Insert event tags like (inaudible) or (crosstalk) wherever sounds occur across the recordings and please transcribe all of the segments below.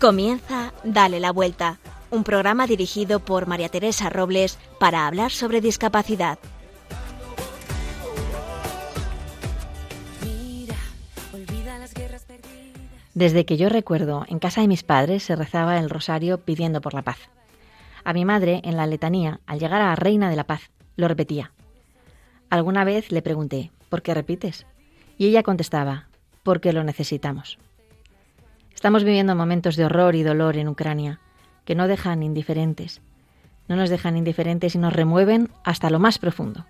Comienza Dale la Vuelta, un programa dirigido por María Teresa Robles para hablar sobre discapacidad. Desde que yo recuerdo, en casa de mis padres se rezaba el rosario pidiendo por la paz. A mi madre, en la letanía, al llegar a Reina de la Paz, lo repetía. Alguna vez le pregunté, ¿por qué repites? Y ella contestaba, porque lo necesitamos. Estamos viviendo momentos de horror y dolor en Ucrania, que no dejan indiferentes. No nos dejan indiferentes y nos remueven hasta lo más profundo.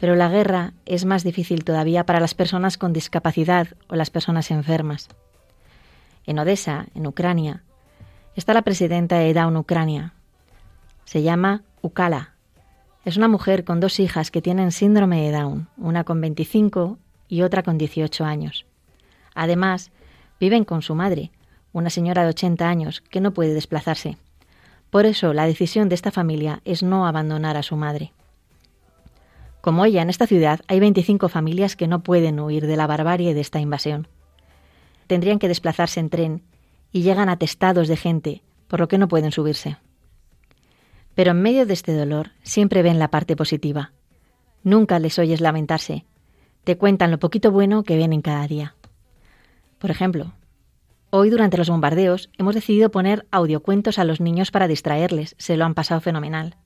Pero la guerra es más difícil todavía para las personas con discapacidad o las personas enfermas. En Odessa, en Ucrania, está la presidenta de Down Ucrania. Se llama Ukala. Es una mujer con dos hijas que tienen síndrome de Down, una con 25 y otra con 18 años. Además, Viven con su madre, una señora de 80 años que no puede desplazarse. Por eso la decisión de esta familia es no abandonar a su madre. Como ella, en esta ciudad hay 25 familias que no pueden huir de la barbarie de esta invasión. Tendrían que desplazarse en tren y llegan atestados de gente, por lo que no pueden subirse. Pero en medio de este dolor siempre ven la parte positiva. Nunca les oyes lamentarse. Te cuentan lo poquito bueno que ven en cada día. Por ejemplo, hoy durante los bombardeos hemos decidido poner audiocuentos a los niños para distraerles, se lo han pasado fenomenal.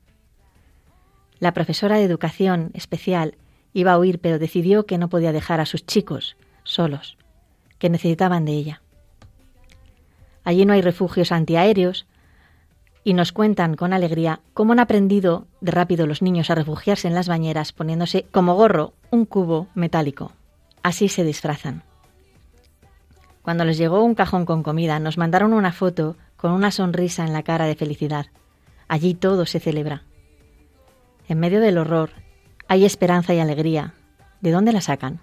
La profesora de educación especial iba a huir, pero decidió que no podía dejar a sus chicos solos, que necesitaban de ella. Allí no hay refugios antiaéreos y nos cuentan con alegría cómo han aprendido de rápido los niños a refugiarse en las bañeras poniéndose como gorro un cubo metálico. Así se disfrazan. Cuando les llegó un cajón con comida, nos mandaron una foto con una sonrisa en la cara de felicidad. Allí todo se celebra. En medio del horror hay esperanza y alegría. ¿De dónde la sacan?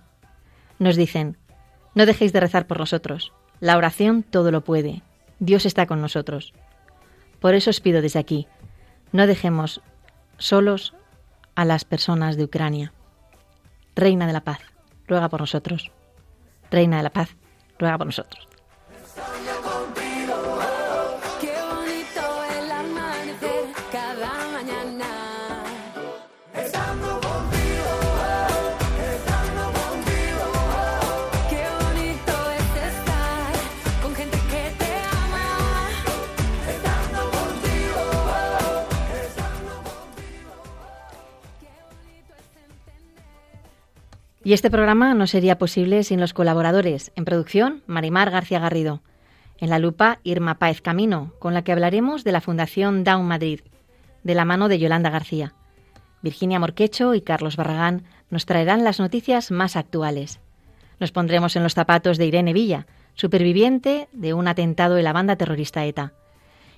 Nos dicen, no dejéis de rezar por nosotros. La oración todo lo puede. Dios está con nosotros. Por eso os pido desde aquí, no dejemos solos a las personas de Ucrania. Reina de la paz, ruega por nosotros. Reina de la paz, ruega por nosotros. Y este programa no sería posible sin los colaboradores. En producción, Marimar García Garrido. En la lupa, Irma Páez Camino, con la que hablaremos de la Fundación Down Madrid, de la mano de Yolanda García. Virginia Morquecho y Carlos Barragán nos traerán las noticias más actuales. Nos pondremos en los zapatos de Irene Villa, superviviente de un atentado de la banda terrorista ETA.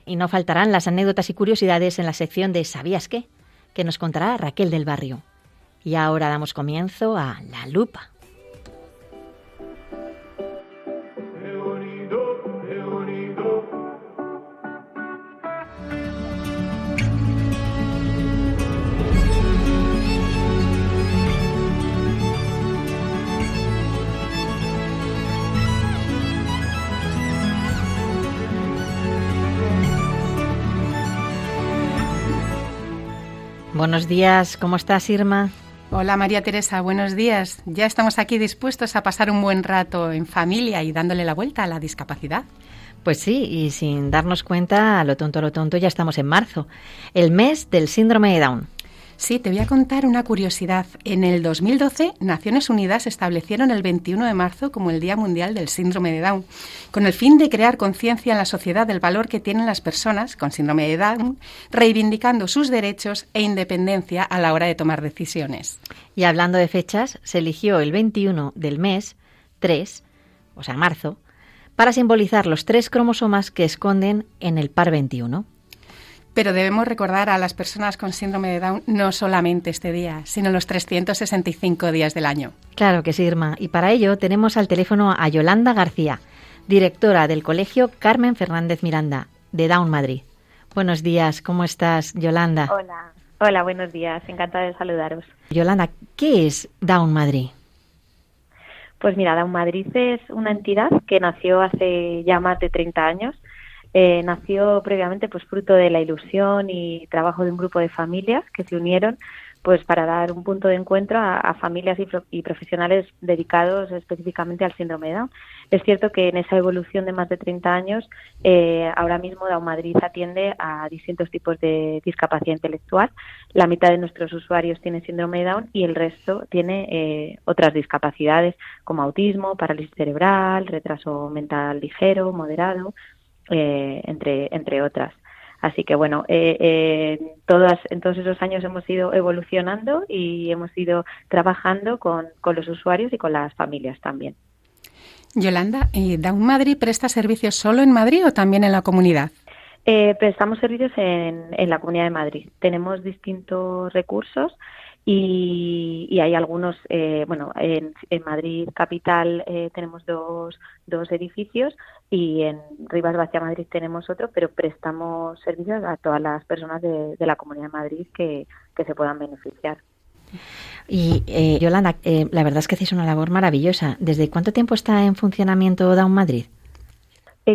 Y no faltarán las anécdotas y curiosidades en la sección de ¿Sabías qué? que nos contará Raquel del Barrio. Y ahora damos comienzo a La Lupa. Buenos días, ¿cómo estás, Irma? Hola María Teresa, buenos días. Ya estamos aquí dispuestos a pasar un buen rato en familia y dándole la vuelta a la discapacidad. Pues sí, y sin darnos cuenta, a lo tonto, a lo tonto, ya estamos en marzo, el mes del síndrome de Down. Sí, te voy a contar una curiosidad. En el 2012, Naciones Unidas establecieron el 21 de marzo como el Día Mundial del Síndrome de Down, con el fin de crear conciencia en la sociedad del valor que tienen las personas con síndrome de Down, reivindicando sus derechos e independencia a la hora de tomar decisiones. Y hablando de fechas, se eligió el 21 del mes 3, o sea, marzo, para simbolizar los tres cromosomas que esconden en el par 21. Pero debemos recordar a las personas con síndrome de Down no solamente este día, sino los 365 días del año. Claro que sí, Irma. Y para ello tenemos al teléfono a Yolanda García, directora del Colegio Carmen Fernández Miranda, de Down Madrid. Buenos días, ¿cómo estás, Yolanda? Hola, hola, buenos días, encantada de saludaros. Yolanda, ¿qué es Down Madrid? Pues mira, Down Madrid es una entidad que nació hace ya más de 30 años Eh, nació previamente pues fruto de la ilusión y trabajo de un grupo de familias que se unieron pues para dar un punto de encuentro a, familias y, profesionales dedicados específicamente al síndrome de Down. Es cierto que en esa evolución de más de 30 años, eh, ahora mismo Down Madrid atiende a distintos tipos de discapacidad intelectual. La mitad de nuestros usuarios tiene síndrome de Down y el resto tiene eh, otras discapacidades como autismo, parálisis cerebral, retraso mental ligero, moderado, eh, entre, entre otras. Así que bueno, eh, eh, todas, en todos esos años hemos ido evolucionando y hemos ido trabajando con, los usuarios y con las familias también. Yolanda, ¿y Down Madrid presta servicios solo en Madrid o también en la comunidad? Eh, prestamos servicios en, en la Comunidad de Madrid. Tenemos distintos recursos y, hay algunos, eh, bueno, en, Madrid capital eh, tenemos dos, dos edificios y en Rivas Vacia Madrid tenemos otro, pero prestamos servicios a todas las personas de, la Comunidad de Madrid que, que se puedan beneficiar. Y eh, Yolanda, la verdad es que hacéis una labor maravillosa. ¿Desde cuánto tiempo está en funcionamiento Down Madrid?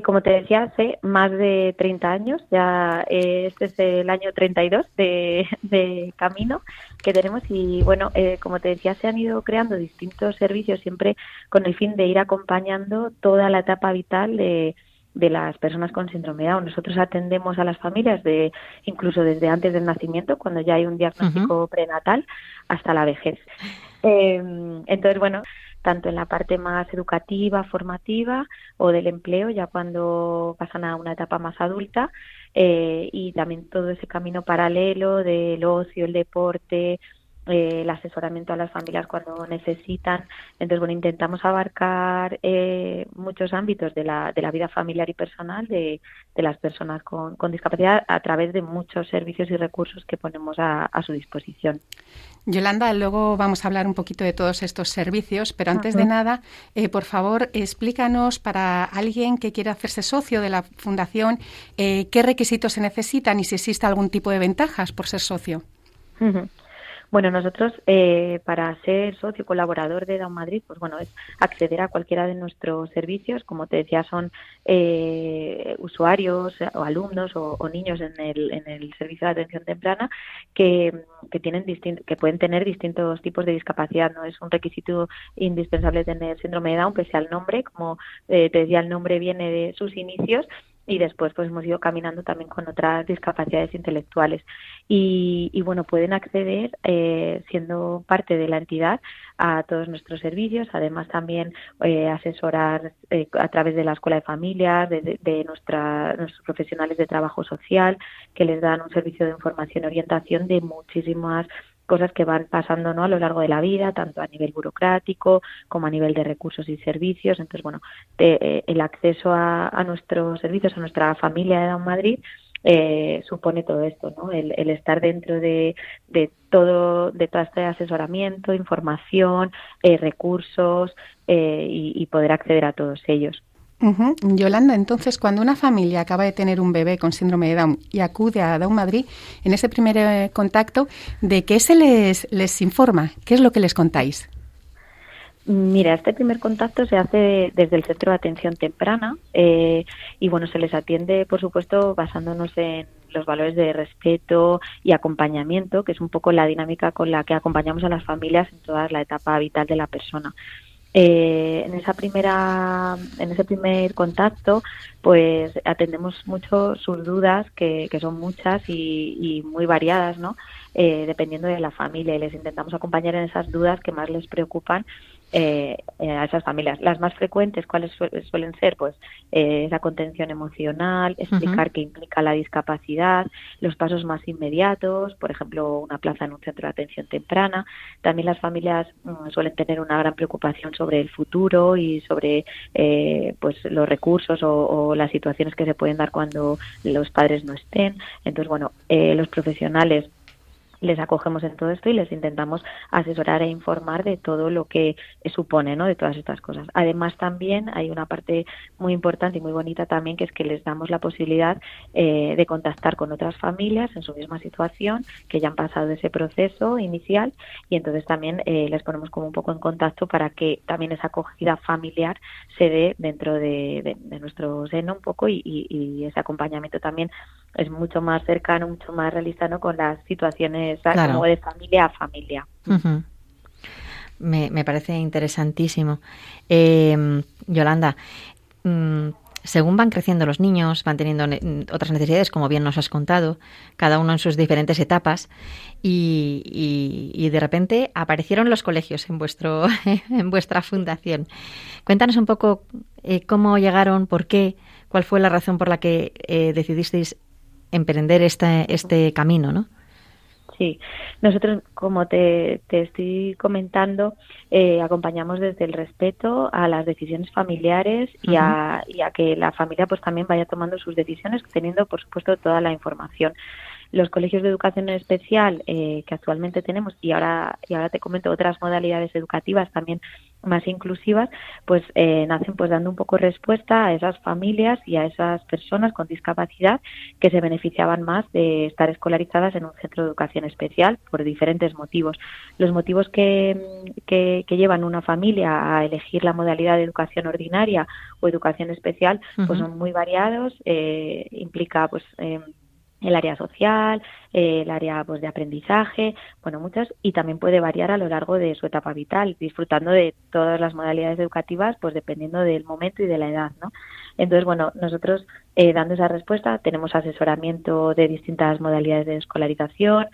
como te decía, hace más de 30 años, ya eh, este es el año 32 de, de camino que tenemos y bueno, eh, como te decía, se han ido creando distintos servicios siempre con el fin de ir acompañando toda la etapa vital de, de las personas con síndrome de Down. Nosotros atendemos a las familias de incluso desde antes del nacimiento, cuando ya hay un diagnóstico prenatal, hasta la vejez. Eh, entonces, bueno, tanto en la parte más educativa, formativa o del empleo, ya cuando pasan a una etapa más adulta, eh, y también todo ese camino paralelo del ocio, el deporte, eh, el asesoramiento a las familias cuando necesitan. Entonces, bueno, intentamos abarcar eh, muchos ámbitos de la, de la vida familiar y personal de, de las personas con, con, discapacidad a través de muchos servicios y recursos que ponemos a, a, su disposición. Yolanda, luego vamos a hablar un poquito de todos estos servicios, pero antes de nada, eh, por favor, explícanos para alguien que quiera hacerse socio de la Fundación qué requisitos se necesitan y si existe algún tipo de ventajas por ser socio. Bueno, nosotros eh, para ser socio colaborador de Down Madrid, pues bueno, es acceder a cualquiera de nuestros servicios. Como te decía, son eh, usuarios o alumnos o, niños en el, en el servicio de atención temprana que, que tienen que pueden tener distintos tipos de discapacidad. No es un requisito indispensable tener síndrome de Down, pese al nombre, como eh, te decía, el nombre viene de sus inicios y después pues hemos ido caminando también con otras discapacidades intelectuales. Y, y bueno pueden acceder eh, siendo parte de la entidad a todos nuestros servicios. Además también eh, asesorar eh, a través de la escuela de familias de, de, nuestra, nuestros profesionales de trabajo social que les dan un servicio de información y orientación de muchísimas cosas que van pasando ¿no? a lo largo de la vida, tanto a nivel burocrático como a nivel de recursos y servicios. Entonces, bueno, eh, el acceso a, nuestros servicios, a nuestra familia de Down Madrid, eh, supone todo esto, ¿no? El, estar dentro de, de, todo, de todo este asesoramiento, información, eh, recursos y, y poder acceder a todos ellos. Yolanda, entonces, cuando una familia acaba de tener un bebé con síndrome de Down y acude a Down Madrid, en ese primer eh, contacto, ¿de qué se les, les informa? ¿Qué es lo que les contáis? Mira, este primer contacto se hace desde el Centro de Atención Temprana eh, y bueno, se les atiende, por supuesto, basándonos en los valores de respeto y acompañamiento, que es un poco la dinámica con la que acompañamos a las familias en toda la etapa vital de la persona. Eh, en esa primera, en ese primer contacto, pues atendemos mucho sus dudas, que, que son muchas y, y, muy variadas, ¿no? Eh, dependiendo de la familia y les intentamos acompañar en esas dudas que más les preocupan eh, eh, a esas familias. Las más frecuentes, ¿cuáles suelen ser? Pues eh, esa contención emocional, explicar qué implica la discapacidad, los pasos más inmediatos, por ejemplo, una plaza en un centro de atención temprana. También las familias mm, suelen tener una gran preocupación sobre el futuro y sobre eh, pues los recursos o, o, las situaciones que se pueden dar cuando los padres no estén. Entonces, bueno, los profesionales les acogemos en todo esto y les intentamos asesorar e informar de todo lo que supone, ¿no? De todas estas cosas. Además, también hay una parte muy importante y muy bonita también, que es que les damos la posibilidad eh, de contactar con otras familias en su misma situación, que ya han pasado ese proceso inicial, y entonces también eh, les ponemos como un poco en contacto para que también esa acogida familiar se dé dentro de, nuestro seno un poco y, ese acompañamiento también es mucho más cercano, mucho más realista, ¿no? Con las situaciones como de familia a familia. me, me, parece interesantísimo. Eh, Yolanda, mm, según van creciendo los niños, van teniendo otras necesidades, como bien nos has contado, cada uno en sus diferentes etapas, y, de repente aparecieron los colegios en, vuestro, (laughs) en vuestra fundación. Cuéntanos un poco eh, cómo llegaron, por qué, cuál fue la razón por la que eh, decidisteis emprender este, este camino, ¿no? Sí, nosotros, como te, te estoy comentando, eh, acompañamos desde el respeto a las decisiones familiares y, a, y a que la familia pues también vaya tomando sus decisiones, teniendo, por supuesto, toda la información los colegios de educación especial eh, que actualmente tenemos y ahora y ahora te comento otras modalidades educativas también más inclusivas pues eh, nacen pues dando un poco respuesta a esas familias y a esas personas con discapacidad que se beneficiaban más de estar escolarizadas en un centro de educación especial por diferentes motivos. Los motivos que, que, llevan una familia a elegir la modalidad de educación ordinaria o educación especial pues son muy variados eh, implica pues eh, el área social, eh, el área pues, de aprendizaje, bueno, muchas, y también puede variar a lo largo de su etapa vital, disfrutando de todas las modalidades educativas, pues dependiendo del momento y de la edad, ¿no? Entonces, bueno, nosotros eh, dando esa respuesta tenemos asesoramiento de distintas modalidades de escolarización,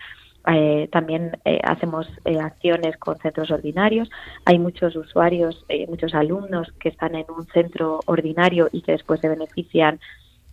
eh, también hacemos acciones con centros ordinarios. Hay muchos usuarios, muchos alumnos que están en un centro ordinario y que después se benefician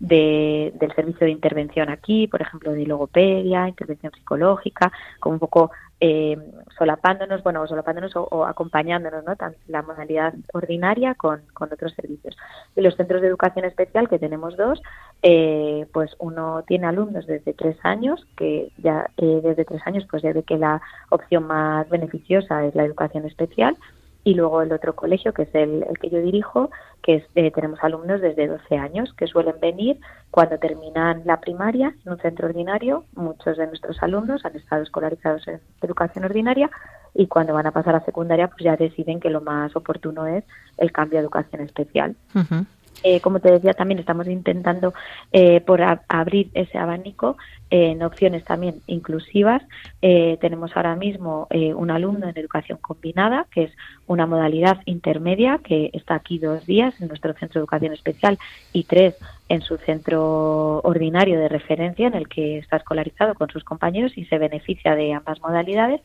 de, del servicio de intervención aquí, por ejemplo, de logopedia, intervención psicológica, como un poco eh, solapándonos, bueno, solapándonos o, acompañándonos, ¿no? Tanto la modalidad ordinaria con, con, otros servicios. Y los centros de educación especial, que tenemos dos, eh, pues uno tiene alumnos desde tres años, que ya eh, desde tres años pues ya ve que la opción más beneficiosa es la educación especial, y luego el otro colegio, que es el, que yo dirijo, que es, eh, tenemos alumnos desde 12 años que suelen venir cuando terminan la primaria en un centro ordinario. Muchos de nuestros alumnos han estado escolarizados en educación ordinaria y cuando van a pasar a secundaria pues ya deciden que lo más oportuno es el cambio a educación especial. Eh, como te decía, también estamos intentando eh, por abrir ese abanico eh, en opciones también inclusivas. tenemos ahora mismo un alumno en educación combinada, que es una modalidad intermedia que está aquí dos días en nuestro centro de educación especial y tres en su centro ordinario de referencia en el que está escolarizado con sus compañeros y se beneficia de ambas modalidades.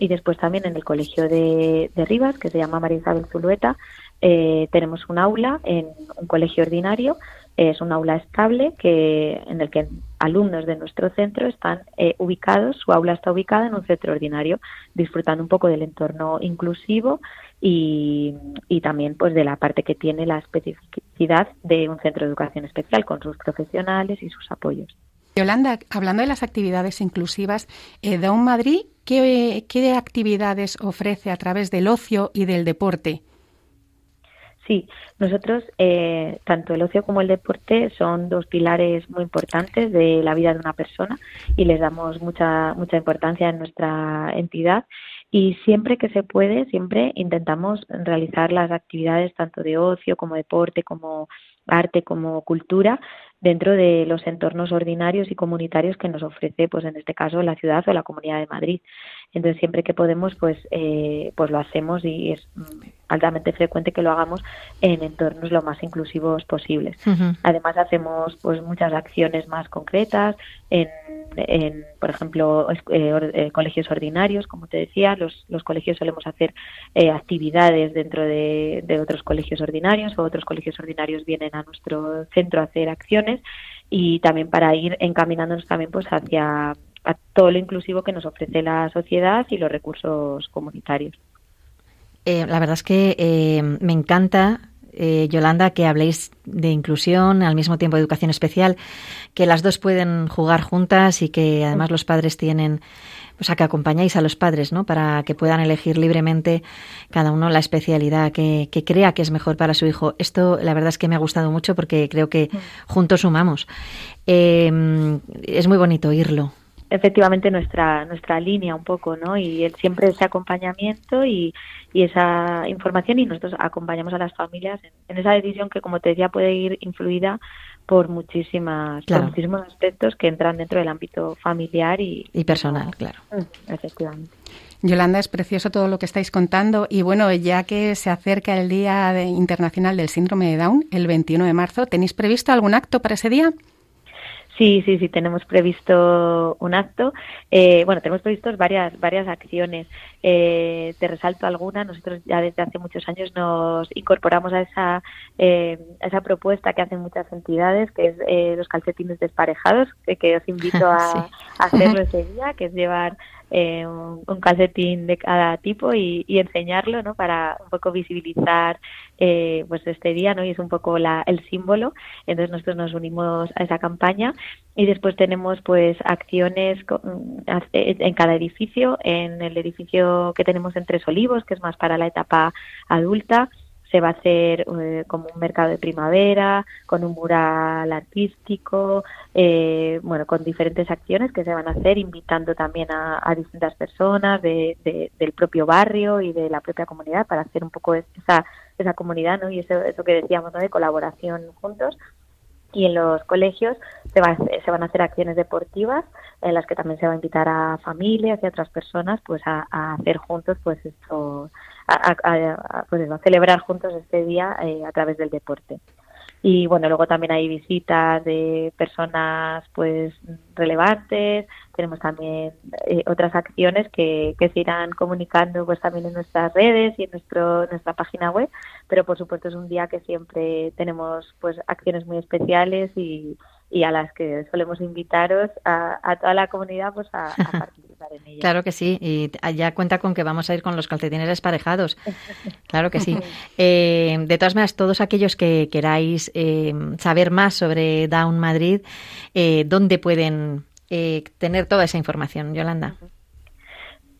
Y después también en el colegio de, de Rivas, que se llama María Isabel Zulueta, eh, tenemos un aula en un colegio ordinario, es un aula estable que en el que alumnos de nuestro centro están eh, ubicados, su aula está ubicada en un centro ordinario, disfrutando un poco del entorno inclusivo y, también pues de la parte que tiene la especificidad de un centro de educación especial con sus profesionales y sus apoyos. Yolanda, hablando de las actividades inclusivas, eh, Down Madrid, ¿qué, ¿qué actividades ofrece a través del ocio y del deporte? Sí, nosotros, eh, tanto el ocio como el deporte son dos pilares muy importantes de la vida de una persona y les damos mucha, mucha importancia en nuestra entidad. Y siempre que se puede, siempre intentamos realizar las actividades tanto de ocio como deporte, como arte, como cultura dentro de los entornos ordinarios y comunitarios que nos ofrece, pues en este caso, la ciudad o la Comunidad de Madrid. Entonces, siempre que podemos, pues, eh, pues lo hacemos y es altamente frecuente que lo hagamos en entornos lo más inclusivos posibles. Además, hacemos pues muchas acciones más concretas en, en por ejemplo, eh, eh, colegios ordinarios, como te decía, los, los colegios solemos hacer actividades dentro de, de otros colegios ordinarios o otros colegios ordinarios vienen a nuestro centro a hacer acciones y también para ir encaminándonos también pues hacia todo lo inclusivo que nos ofrece la sociedad y los recursos comunitarios. Eh, la verdad es que eh, me encanta eh, Yolanda, que habléis de inclusión, al mismo tiempo de educación especial, que las dos pueden jugar juntas y que además los padres tienen, o sea, que acompañáis a los padres, ¿no? Para que puedan elegir libremente cada uno la especialidad que, crea que es mejor para su hijo. Esto, la verdad es que me ha gustado mucho porque creo que juntos sumamos. Eh, es muy bonito oírlo efectivamente nuestra nuestra línea un poco, ¿no? Y el, siempre ese acompañamiento y, y, esa información y nosotros acompañamos a las familias en, esa decisión que, como te decía, puede ir influida por muchísimas muchísimos aspectos que entran dentro del ámbito familiar y, y personal, claro. Mm, efectivamente. Yolanda, es precioso todo lo que estáis contando y bueno, ya que se acerca el Día Internacional del Síndrome de Down, el 21 de marzo, ¿tenéis previsto algún acto para ese día? Sí, sí, sí, tenemos previsto un acto. Eh, bueno, tenemos previstos varias, varias acciones. Eh, te resalto alguna. Nosotros ya desde hace muchos años nos incorporamos a esa, eh, esa propuesta que hacen muchas entidades, que es los calcetines desparejados, que, os invito (laughs) a, a hacerlo ese día, que es llevar eh, un, calcetín de cada tipo y, enseñarlo, ¿no? Para un poco visibilizar eh, pues este día, ¿no? Y es un poco la, el símbolo. Entonces nosotros nos unimos a esa campaña y después tenemos pues acciones en cada edificio, en el edificio que tenemos en Tres Olivos, que es más para la etapa adulta, se va a hacer eh, como un mercado de primavera, con un mural artístico, eh, bueno, con diferentes acciones que se van a hacer, invitando también a, distintas personas de, del propio barrio y de la propia comunidad para hacer un poco esa, esa comunidad, ¿no? Y eso, eso que decíamos, ¿no? De colaboración juntos y en los colegios se, va, se van a hacer acciones deportivas en las que también se va a invitar a familias y a otras personas pues a, a hacer juntos pues esto a, pues a celebrar juntos este día eh, a través del deporte. Y bueno, luego también hay visitas de personas pues relevantes, tenemos también eh, otras acciones que, que se irán comunicando pues también en nuestras redes y en nuestro, nuestra página web, pero por supuesto es un día que siempre tenemos pues acciones muy especiales y, y a las que solemos invitaros a, toda la comunidad pues a, participar (laughs) en. Claro que sí, y ya cuenta con que vamos a ir con los calcetines desparejados. (laughs) Claro que sí. Eh, de todas maneras, todos aquellos que queráis eh, saber más sobre Down Madrid, eh, ¿dónde pueden tener toda esa información, Yolanda?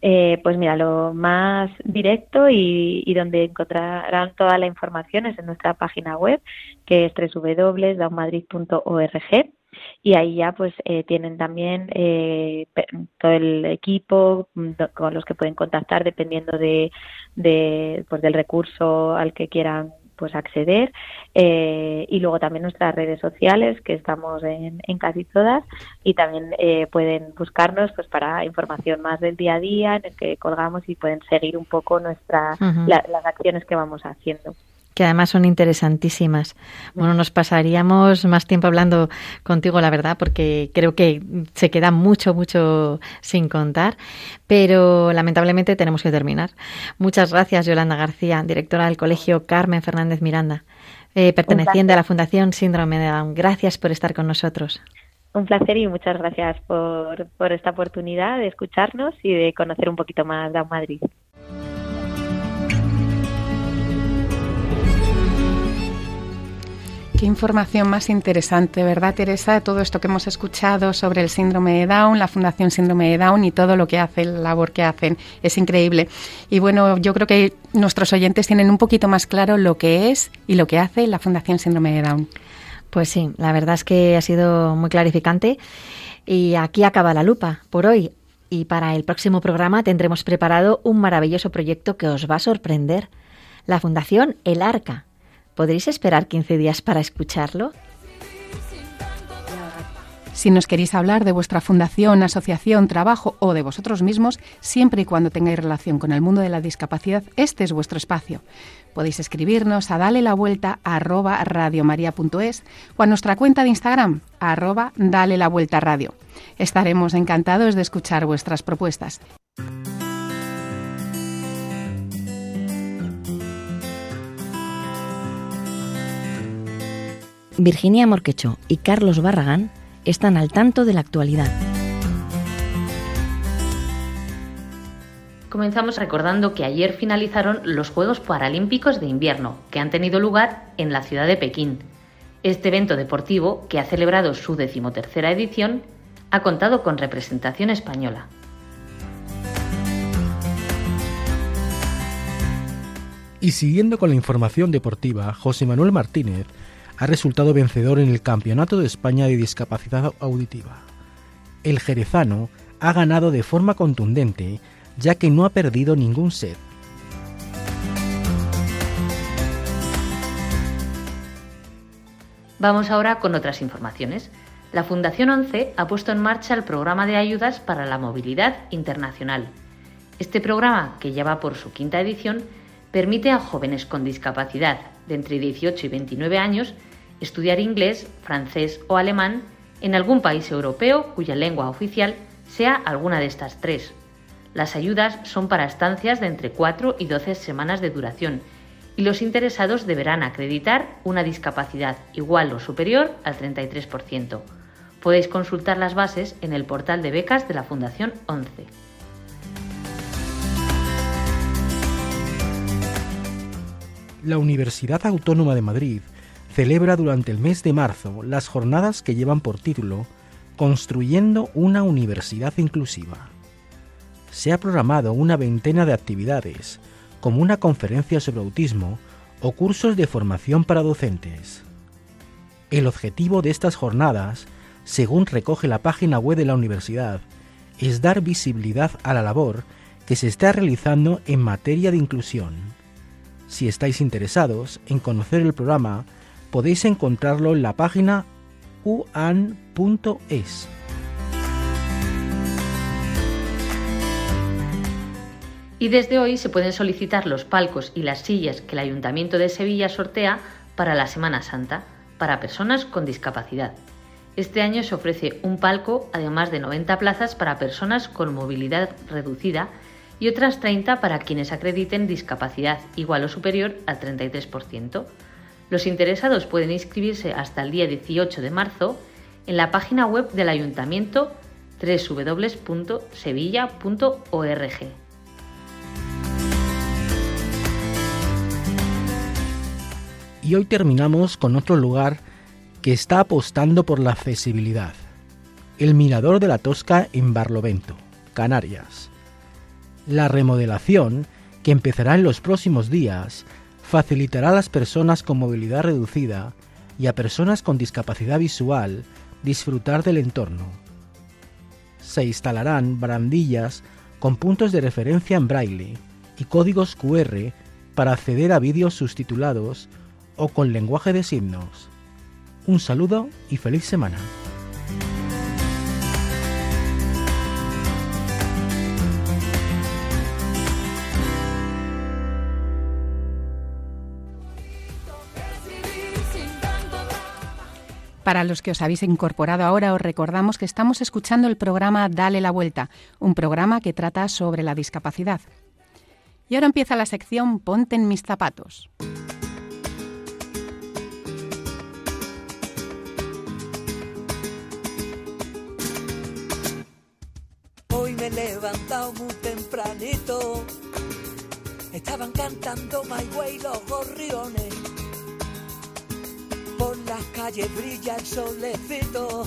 Eh, pues mira, lo más directo y, donde encontrarán toda la información es en nuestra página web, que es www.daumadrid.org y ahí ya pues eh, tienen también eh, todo el equipo mm, con los que pueden contactar dependiendo de, de pues del recurso al que quieran pues acceder. Eh, y luego también nuestras redes sociales que estamos en, en casi todas y también eh, pueden buscarnos pues para información más del día a día en el que colgamos y pueden seguir un poco nuestra las acciones que vamos haciendo que además son interesantísimas. Bueno, nos pasaríamos más tiempo hablando contigo, la verdad, porque creo que se queda mucho, mucho sin contar, pero lamentablemente tenemos que terminar. Muchas gracias, Yolanda García, directora del Colegio Carmen Fernández Miranda, eh, perteneciente a la Fundación Síndrome de Down. Gracias por estar con nosotros. Un placer y muchas gracias por, por esta oportunidad de escucharnos y de conocer un poquito más Down Madrid. Qué información más interesante, ¿verdad, Teresa? Todo esto que hemos escuchado sobre el síndrome de Down, la Fundación Síndrome de Down y todo lo que hace, la labor que hacen, es increíble. Y bueno, yo creo que nuestros oyentes tienen un poquito más claro lo que es y lo que hace la Fundación Síndrome de Down. Pues sí, la verdad es que ha sido muy clarificante. Y aquí acaba la lupa por hoy. Y para el próximo programa tendremos preparado un maravilloso proyecto que os va a sorprender. La Fundación El Arca ¿Podréis esperar 15 días para escucharlo? Si nos queréis hablar de vuestra fundación, asociación, trabajo o de vosotros mismos, siempre y cuando tengáis relación con el mundo de la discapacidad, este es vuestro espacio. Podéis escribirnos a dale la vuelta radiomaria.es o a nuestra cuenta de Instagram arroba dale la vuelta radio. Estaremos encantados de escuchar vuestras propuestas. Virginia Morquecho y Carlos Barragán están al tanto de la actualidad. Comenzamos recordando que ayer finalizaron los Juegos Paralímpicos de Invierno, que han tenido lugar en la ciudad de Pekín. Este evento deportivo, que ha celebrado su decimotercera edición, ha contado con representación española. Y siguiendo con la información deportiva, José Manuel Martínez ha resultado vencedor en el Campeonato de España de Discapacidad Auditiva. El jerezano ha ganado de forma contundente ya que no ha perdido ningún set. Vamos ahora con otras informaciones. La Fundación 11 ha puesto en marcha el programa de ayudas para la movilidad internacional. Este programa, que ya va por su quinta edición, permite a jóvenes con discapacidad de entre 18 y 29 años estudiar inglés, francés o alemán en algún país europeo cuya lengua oficial sea alguna de estas tres las ayudas son para estancias de entre 4 y 12 semanas de duración y los interesados deberán acreditar una discapacidad igual o superior al 33%. Podéis consultar las bases en el portal de becas de la Fundación 11. La Universidad Autónoma de Madrid celebra durante el mes de marzo las jornadas que llevan por título Construyendo una Universidad Inclusiva se ha programado una veintena de actividades, como una conferencia sobre autismo o cursos de formación para docentes. El objetivo de estas jornadas, según recoge la página web de la universidad, es dar visibilidad a la labor que se está realizando en materia de inclusión. Si estáis interesados en conocer el programa, podéis encontrarlo en la página uan.es. y desde hoy se pueden solicitar los palcos y las sillas que el Ayuntamiento de Sevilla sortea para la Semana Santa para personas con discapacidad. Este año se ofrece un palco, además de 90 plazas para personas con movilidad reducida y otras 30 para quienes acrediten discapacidad igual o superior al 33%. Los interesados pueden inscribirse hasta el día 18 de marzo en la página web del Ayuntamiento www.sevilla.org. Y hoy terminamos con otro lugar que está apostando por la accesibilidad, el Mirador de la Tosca en Barlovento, Canarias. La remodelación, que empezará en los próximos días, facilitará a las personas con movilidad reducida y a personas con discapacidad visual disfrutar del entorno. Se instalarán barandillas con puntos de referencia en braille y códigos QR para acceder a vídeos subtitulados o con lenguaje de signos. Un saludo y feliz semana. Para los que os habéis incorporado ahora, os recordamos que estamos escuchando el programa Dale la Vuelta, un programa que trata sobre la discapacidad. Y ahora empieza la sección Ponte en mis zapatos. he levantado muy tempranito. Estaban cantando My Way los gorriones. Por las calles brilla el solecito.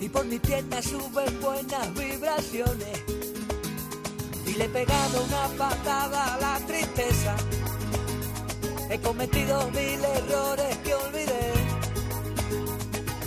Y por mi piernas suben buenas vibraciones. Y le he pegado una patada a la tristeza. He cometido mil errores que olvidé.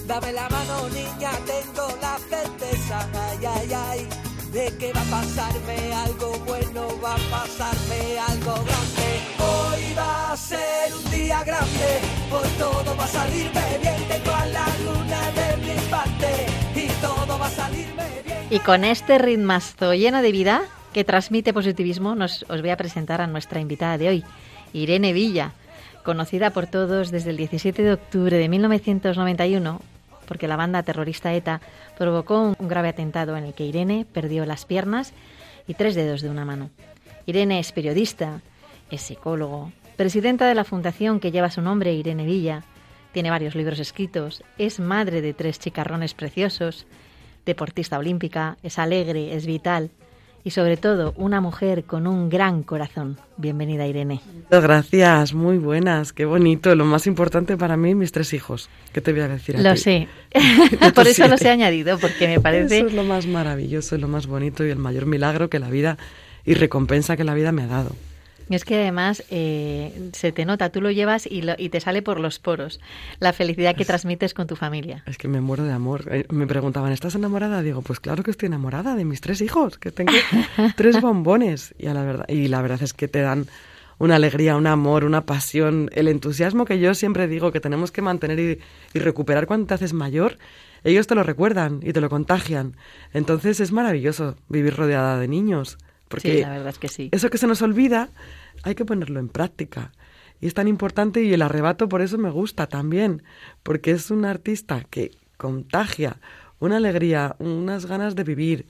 Dame la mano, niña, tengo la certeza, ay, ay, ay, de que va a pasarme algo bueno, va a pasarme algo grande. Hoy va a ser un día grande, hoy todo va a salirme bien, tengo a la luna de mi parte y todo va a salirme bien. Y con este ritmazo lleno de vida que transmite positivismo, nos, os voy a presentar a nuestra invitada de hoy, Irene Villa conocida por todos desde el 17 de octubre de 1991 porque la banda terrorista ETA provocó un grave atentado en el que Irene perdió las piernas y tres dedos de una mano. Irene es periodista, es psicólogo, presidenta de la fundación que lleva su nombre, Irene Villa, tiene varios libros escritos, es madre de tres chicarrones preciosos, deportista olímpica, es alegre, es vital y sobre todo una mujer con un gran corazón. Bienvenida, Irene. Muchas gracias, muy buenas, qué bonito. Lo más importante para mí, mis tres hijos. ¿Qué te voy a decir a Lo ti? sé, (laughs) (laughs) por eso los he añadido, porque me parece... Eso es lo más maravilloso, lo más bonito y el mayor milagro que la vida y recompensa que la vida me ha dado. Es que además eh, se te nota, tú lo llevas y, lo- y te sale por los poros, la felicidad que transmites con tu familia. Es que me muero de amor. Eh, Me preguntaban, ¿estás enamorada? Digo, pues claro que estoy enamorada de mis tres hijos, que tengo (laughs) tres bombones. Y, a la verdad, y la verdad es que te dan una alegría, un amor, una pasión, el entusiasmo que yo siempre digo que tenemos que mantener y, y recuperar cuando te haces mayor. Ellos te lo recuerdan y te lo contagian. Entonces es maravilloso vivir rodeada de niños. Porque sí, la verdad es que sí. eso que se nos olvida hay que ponerlo en práctica. Y es tan importante y el arrebato por eso me gusta también, porque es un artista que contagia una alegría, unas ganas de vivir.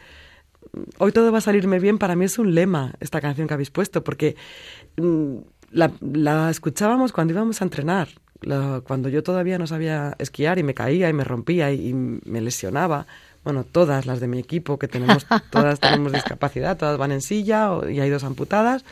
Hoy todo va a salirme bien, para mí es un lema esta canción que habéis puesto, porque mm, la, la escuchábamos cuando íbamos a entrenar, la- cuando yo todavía no sabía esquiar y me caía y me rompía y, y me lesionaba. Bueno, todas las de mi equipo, que tenemos, (laughs) todas tenemos discapacidad, todas van en silla o- y hay dos amputadas.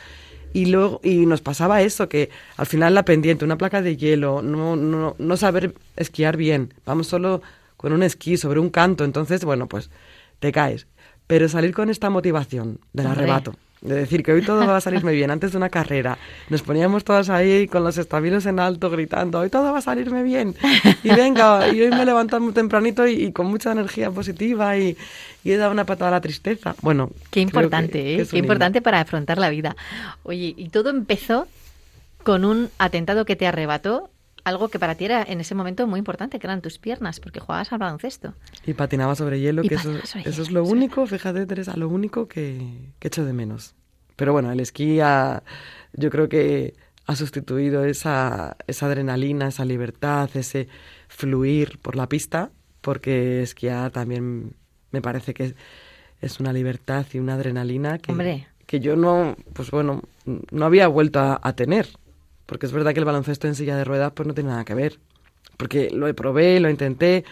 Y luego y nos pasaba eso, que al final la pendiente, una placa de hielo, no, no, no saber esquiar bien, vamos solo con un esquí sobre un canto, entonces, bueno, pues te caes. Pero salir con esta motivación del arrebato, de decir que hoy todo va a salirme bien antes de una carrera, nos poníamos todas ahí con los estabilos en alto gritando, hoy todo va a salirme bien. Y venga, y hoy me levanto muy tempranito y, y con mucha energía positiva y, y he dado una patada a la tristeza. Bueno, Qué que- importante, que ¿eh? Qué himno. importante para afrontar la vida. Oye, y todo empezó con un atentado que te arrebató algo que para ti era en ese momento muy importante, que eran tus piernas, porque jugabas al baloncesto. Y patinaba sobre hielo, Y que eso, sobre eso es hielo, lo sí. único, fíjate Teresa, lo único que, que echo de menos. Pero bueno, el esquí ha- yo creo que ha sustituido esa, esa adrenalina, esa libertad, ese fluir por la pista, porque esquiar también me parece que es una libertad y una adrenalina que, Hombre. que yo no, pues bueno, no había vuelto a, a tener. Porque es verdad que el baloncesto en silla de ruedas pues no tiene nada que ver. Porque lo probé, lo intenté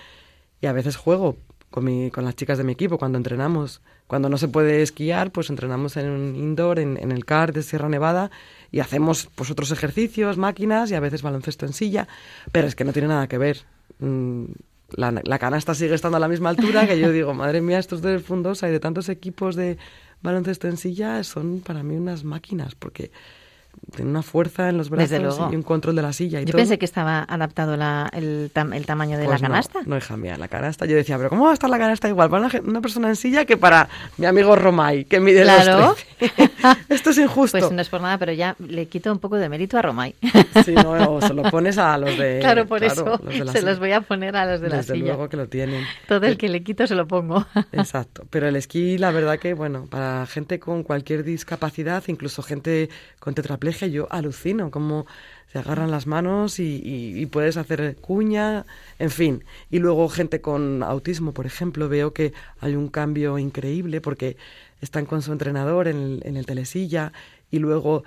y a veces juego con, mi, con las chicas de mi equipo cuando entrenamos. Cuando no se puede esquiar, pues entrenamos en un indoor, en, el CAR de Sierra Nevada y hacemos pues otros ejercicios, máquinas y a veces baloncesto en silla. Pero es que no tiene nada que ver. Mm, La, canasta sigue estando a la misma altura que yo digo, madre mía, estos del Fundosa y de tantos equipos de baloncesto en silla son para mí unas máquinas porque tienen una fuerza en los Desde brazos y un control de la silla y Yo todo. pensé que estaba adaptado la- el, tam- el tamaño de Pues la canasta. No, no, hija mía, la canasta. Yo decía, pero ¿cómo va a estar la canasta igual para una, una persona en silla que para mi amigo Romay, que mide Claro. los (laughs) 13? Esto es injusto. Pues no es por nada, pero ya le quito un poco de mérito a Romay. (laughs) Sí, no, o se lo pones a los de... (laughs) claro, por eso los la se silla. los voy a poner a los de la Desde silla. luego que lo tienen. Todo el que le quito se lo pongo. Exacto, pero el esquí, la verdad que, bueno, para gente con cualquier discapacidad, incluso gente con yo alucino cómo se agarran las manos y, puedes hacer cuña, en fin. Y luego gente con autismo, por ejemplo, veo que hay un cambio increíble porque están con su entrenador en el, en el telesilla y luego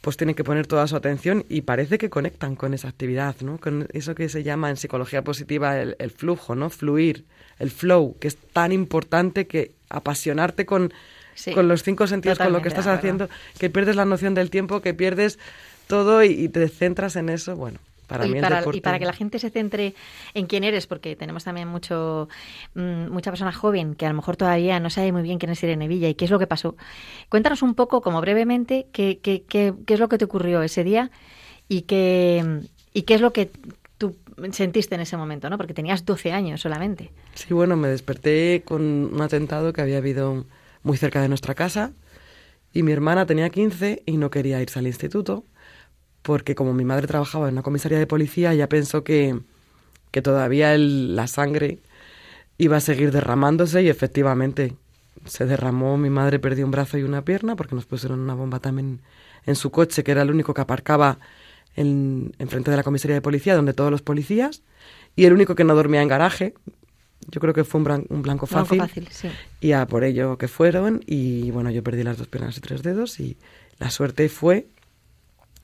pues tienen que poner toda su atención y parece que conectan con esa actividad, ¿no? Con eso que se llama en psicología positiva el, el flujo, ¿no? Fluir, el flow, que es tan importante que apasionarte con, Sí, con los cinco sentidos, con lo que estás haciendo, que pierdes la noción del tiempo, que pierdes todo y, y te centras en eso, bueno, para y, para, y para que la gente se centre en quién eres, porque tenemos también mucho mm, mucha persona joven que a lo mejor todavía no sabe muy bien quién es Irene Villa y qué es lo que pasó. Cuéntanos un poco, como brevemente, qué, qué, qué, qué es lo que te ocurrió ese día y qué, y qué es lo que tú sentiste en ese momento, ¿no? Porque tenías 12 años solamente. Sí, bueno, me desperté con un atentado que había habido muy cerca de nuestra casa y mi hermana tenía 15 y no quería irse al instituto porque como mi madre trabajaba en una comisaría de policía, ella pensó que, que todavía la sangre iba a seguir derramándose y efectivamente se derramó, mi madre perdió un brazo y una pierna porque nos pusieron una bomba también en su coche, que era el único que aparcaba en, enfrente de la comisaría de policía, donde todos los policías, y el único que no dormía en garaje. Yo creo que fue un, bran- un blanco Blanco fácil. sí. Y a por ello que fueron, y bueno, yo perdí las dos piernas y tres dedos, y la suerte fue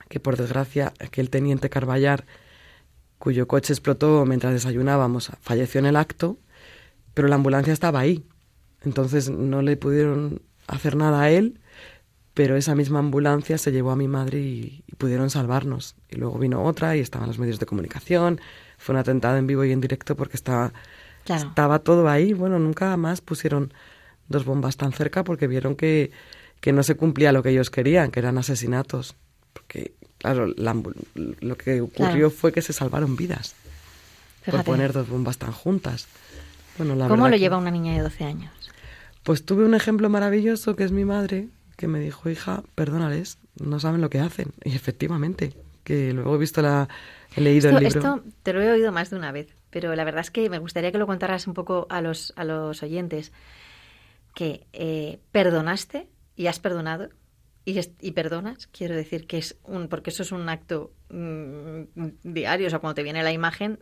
que por desgracia aquel teniente Carballar, cuyo coche explotó mientras desayunábamos, falleció en el acto, pero la ambulancia estaba ahí. Entonces no le pudieron hacer nada a él, pero esa misma ambulancia se llevó a mi madre y, pudieron salvarnos. Y luego vino otra y estaban los medios de comunicación. Fue un atentado en vivo y en directo porque estaba, estaba todo ahí. Bueno, nunca más pusieron dos bombas tan cerca porque vieron que, que no se cumplía lo que ellos querían, que eran asesinatos. Porque, claro, lo que ocurrió fue que se salvaron vidas por poner dos bombas tan juntas. Bueno, la ¿Cómo lo lleva una niña de 12 años? Pues tuve un ejemplo maravilloso que es mi madre, que me dijo, hija, perdónales, no saben lo que hacen. Y efectivamente, que luego he visto la, he leído el libro. Esto te lo he oído más de una vez, pero la verdad es que me gustaría que lo contaras un poco a los, a los oyentes, que eh, perdonaste y has perdonado y, y, perdonas, quiero decir que es un, porque eso es un acto mm, diario, o sea, cuando te viene la imagen,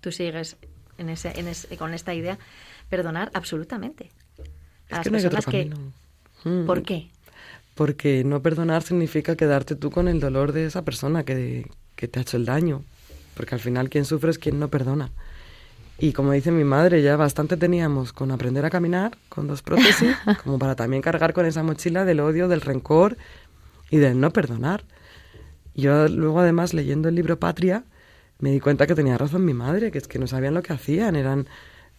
tú sigues en ese, en ese, con esta idea, perdonar absolutamente. es que no hay otro camino. Mm. ¿Por qué? Porque no perdonar significa quedarte tú con el dolor de esa persona que, que te ha hecho el daño. Porque al final quien sufre es quien no perdona. Y como dice mi madre, ya bastante teníamos con aprender a caminar con dos prótesis, (laughs) como para también cargar con esa mochila del odio, del rencor y del no perdonar. Yo luego además leyendo el libro Patria, me di cuenta que tenía razón mi madre, que es que no sabían lo que hacían, eran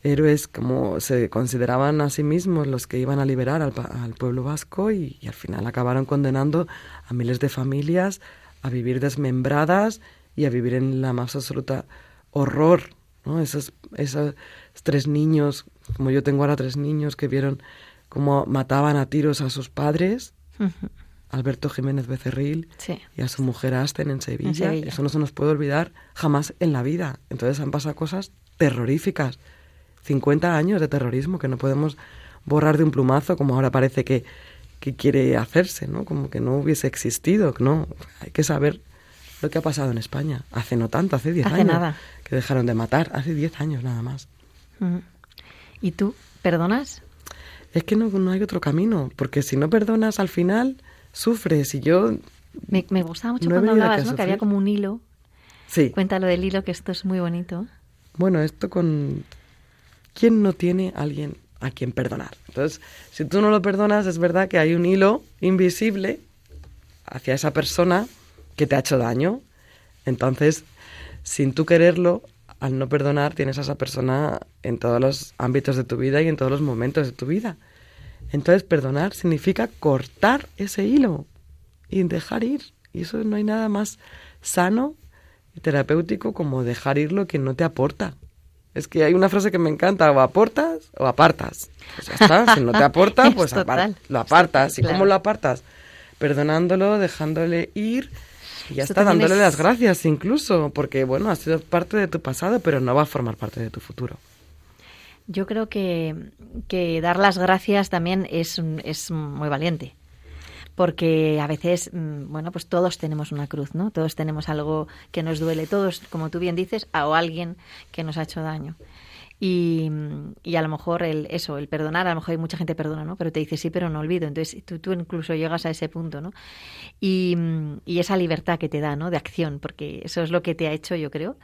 héroes como se consideraban a sí mismos los que iban a liberar al, pueblo vasco y, al final acabaron condenando a miles de familias a vivir desmembradas y a vivir en la más absoluta horror. ¿No? Esos, esos tres niños, como yo tengo ahora tres niños que vieron cómo mataban a tiros a sus padres. Alberto Jiménez Becerril y a su mujer Asten en Sevilla. Eso no se nos puede olvidar jamás en la vida. Entonces han pasado cosas terroríficas. 50 años de terrorismo que no podemos borrar de un plumazo como ahora parece que, que quiere hacerse, ¿no? Como que no hubiese existido. No, hay que saber lo que ha pasado en España. Hace no tanto, hace 10 años. Nada. Que dejaron de matar. Hace 10 años nada más. ¿Y tú perdonas? Es que no, no hay otro camino. Porque si no perdonas al final sufres y yo... Me, me gustaba mucho cuando hablabas, ¿no? Que había como un hilo. Sí. Cuéntalo del hilo, que esto es muy bonito. Bueno, esto con... ¿Quién no tiene alguien a quien perdonar? Entonces, si tú no lo perdonas, es verdad que hay un hilo invisible hacia esa persona que te ha hecho daño. Entonces, sin tú quererlo, al no perdonar, tienes a esa persona en todos los ámbitos de tu vida y en todos los momentos de tu vida. Entonces, perdonar significa cortar ese hilo y dejar ir. Y eso no hay nada más sano y terapéutico como dejar ir lo que no te aporta. Es que hay una frase que me encanta, o aportas o apartas. Pues ya está, si no te aporta, (laughs) pues lo apartas. ¿Y cómo lo apartas? Perdonándolo, dejándole ir y ya está, dándole las gracias incluso, porque bueno, ha sido parte de tu pasado, pero no va a formar parte de tu futuro. Yo creo que, que dar las gracias también es, es muy valiente porque a veces, mm, bueno, pues todos tenemos una cruz, ¿no? Todos tenemos algo que nos duele, todos, como tú bien dices, o alguien que nos ha hecho daño. Y, y, a lo mejor el, eso, el perdonar, a lo mejor hay mucha gente perdona, ¿no? Pero te dice sí, pero no olvido. Entonces tú, tú incluso llegas a ese punto, ¿no? Y, y esa libertad que te da, ¿no? De acción, porque eso es lo que te ha hecho, yo creo,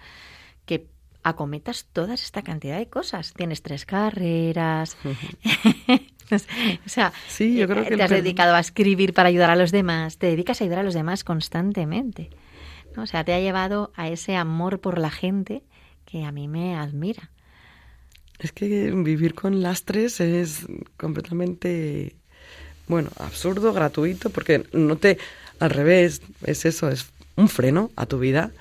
que acometas toda esta cantidad de cosas. Tienes tres carreras. (laughs) o sea, sí, yo creo que te has dedicado a escribir para ayudar a los demás. Te dedicas a ayudar a los demás constantemente. O sea, te ha llevado a ese amor por la gente que a mí me admira. Es que vivir con lastres es completamente, bueno, absurdo, gratuito, porque no te, al revés, es eso, es un freno a tu vida.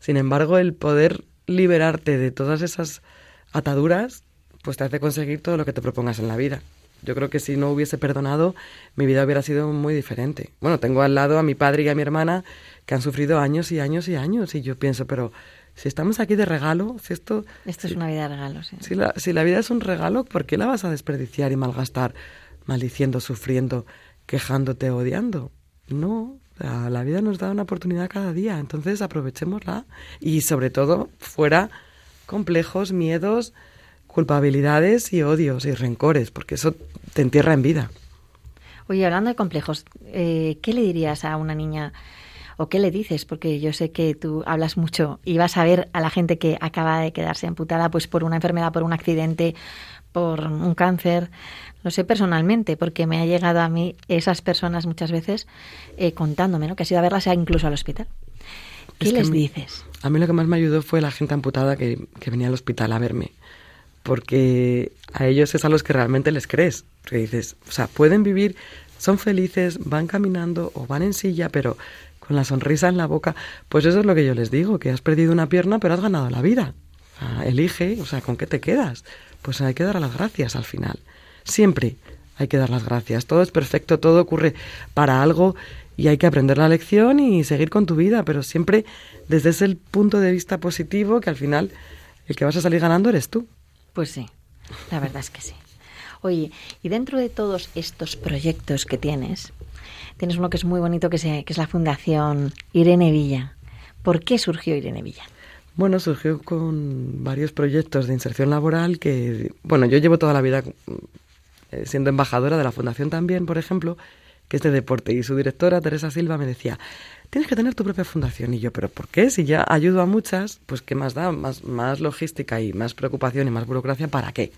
Sin embargo, el poder liberarte de todas esas ataduras, pues te hace conseguir todo lo que te propongas en la vida. Yo creo que si no hubiese perdonado, mi vida hubiera sido muy diferente. Bueno, tengo al lado a mi padre y a mi hermana que han sufrido años y años y años y yo pienso, pero si estamos aquí de regalo, si esto... Esto es una vida de regalo, sí. Si la, si la vida es un regalo, ¿por qué la vas a desperdiciar y malgastar maldiciendo, sufriendo, quejándote, odiando? No, la vida nos da una oportunidad cada día, entonces aprovechémosla y sobre todo fuera complejos, miedos, culpabilidades y odios y rencores, porque eso te entierra en vida. Oye, hablando de complejos, eh, ¿qué le dirías a una niña o qué le dices? Porque yo sé que tú hablas mucho y vas a ver a la gente que acaba de quedarse amputada pues por una enfermedad, por un accidente, por un cáncer, lo sé personalmente, porque me ha llegado a mí esas personas muchas veces eh, contándome, ¿no? Que ha sido a verlas incluso al hospital. ¿Qué les dices? A mí lo que más me ayudó fue la gente amputada que, que, venía al hospital a verme. Porque a ellos es a los que realmente les crees. Que dices, o sea, pueden vivir, son felices, van caminando o van en silla, pero con la sonrisa en la boca. Pues eso es lo que yo les digo, que has perdido una pierna, pero has ganado la vida. elige, o sea, ¿con qué te quedas? Pues hay que dar las gracias al final. Siempre hay que dar las gracias. Todo es perfecto, todo ocurre para algo y hay que aprender la lección y seguir con tu vida, pero siempre desde ese punto de vista positivo que al final el que vas a salir ganando eres tú. Pues sí, la verdad es que sí. Oye, y dentro de todos estos proyectos que tienes, tienes uno que es muy bonito, que, que es la Fundación Irene Villa. ¿Por qué surgió Irene Villa? Bueno, surgió con varios proyectos de inserción laboral que, bueno, yo llevo toda la vida eh, siendo embajadora de la Fundación también, por ejemplo, que es de deporte. Y su directora, Teresa Silva, me decía, tienes que tener tu propia fundación. Y yo, ¿pero por qué? Si ya ayudo a muchas, pues ¿qué más da? Más, más logística y más preocupación y más burocracia, ¿para qué?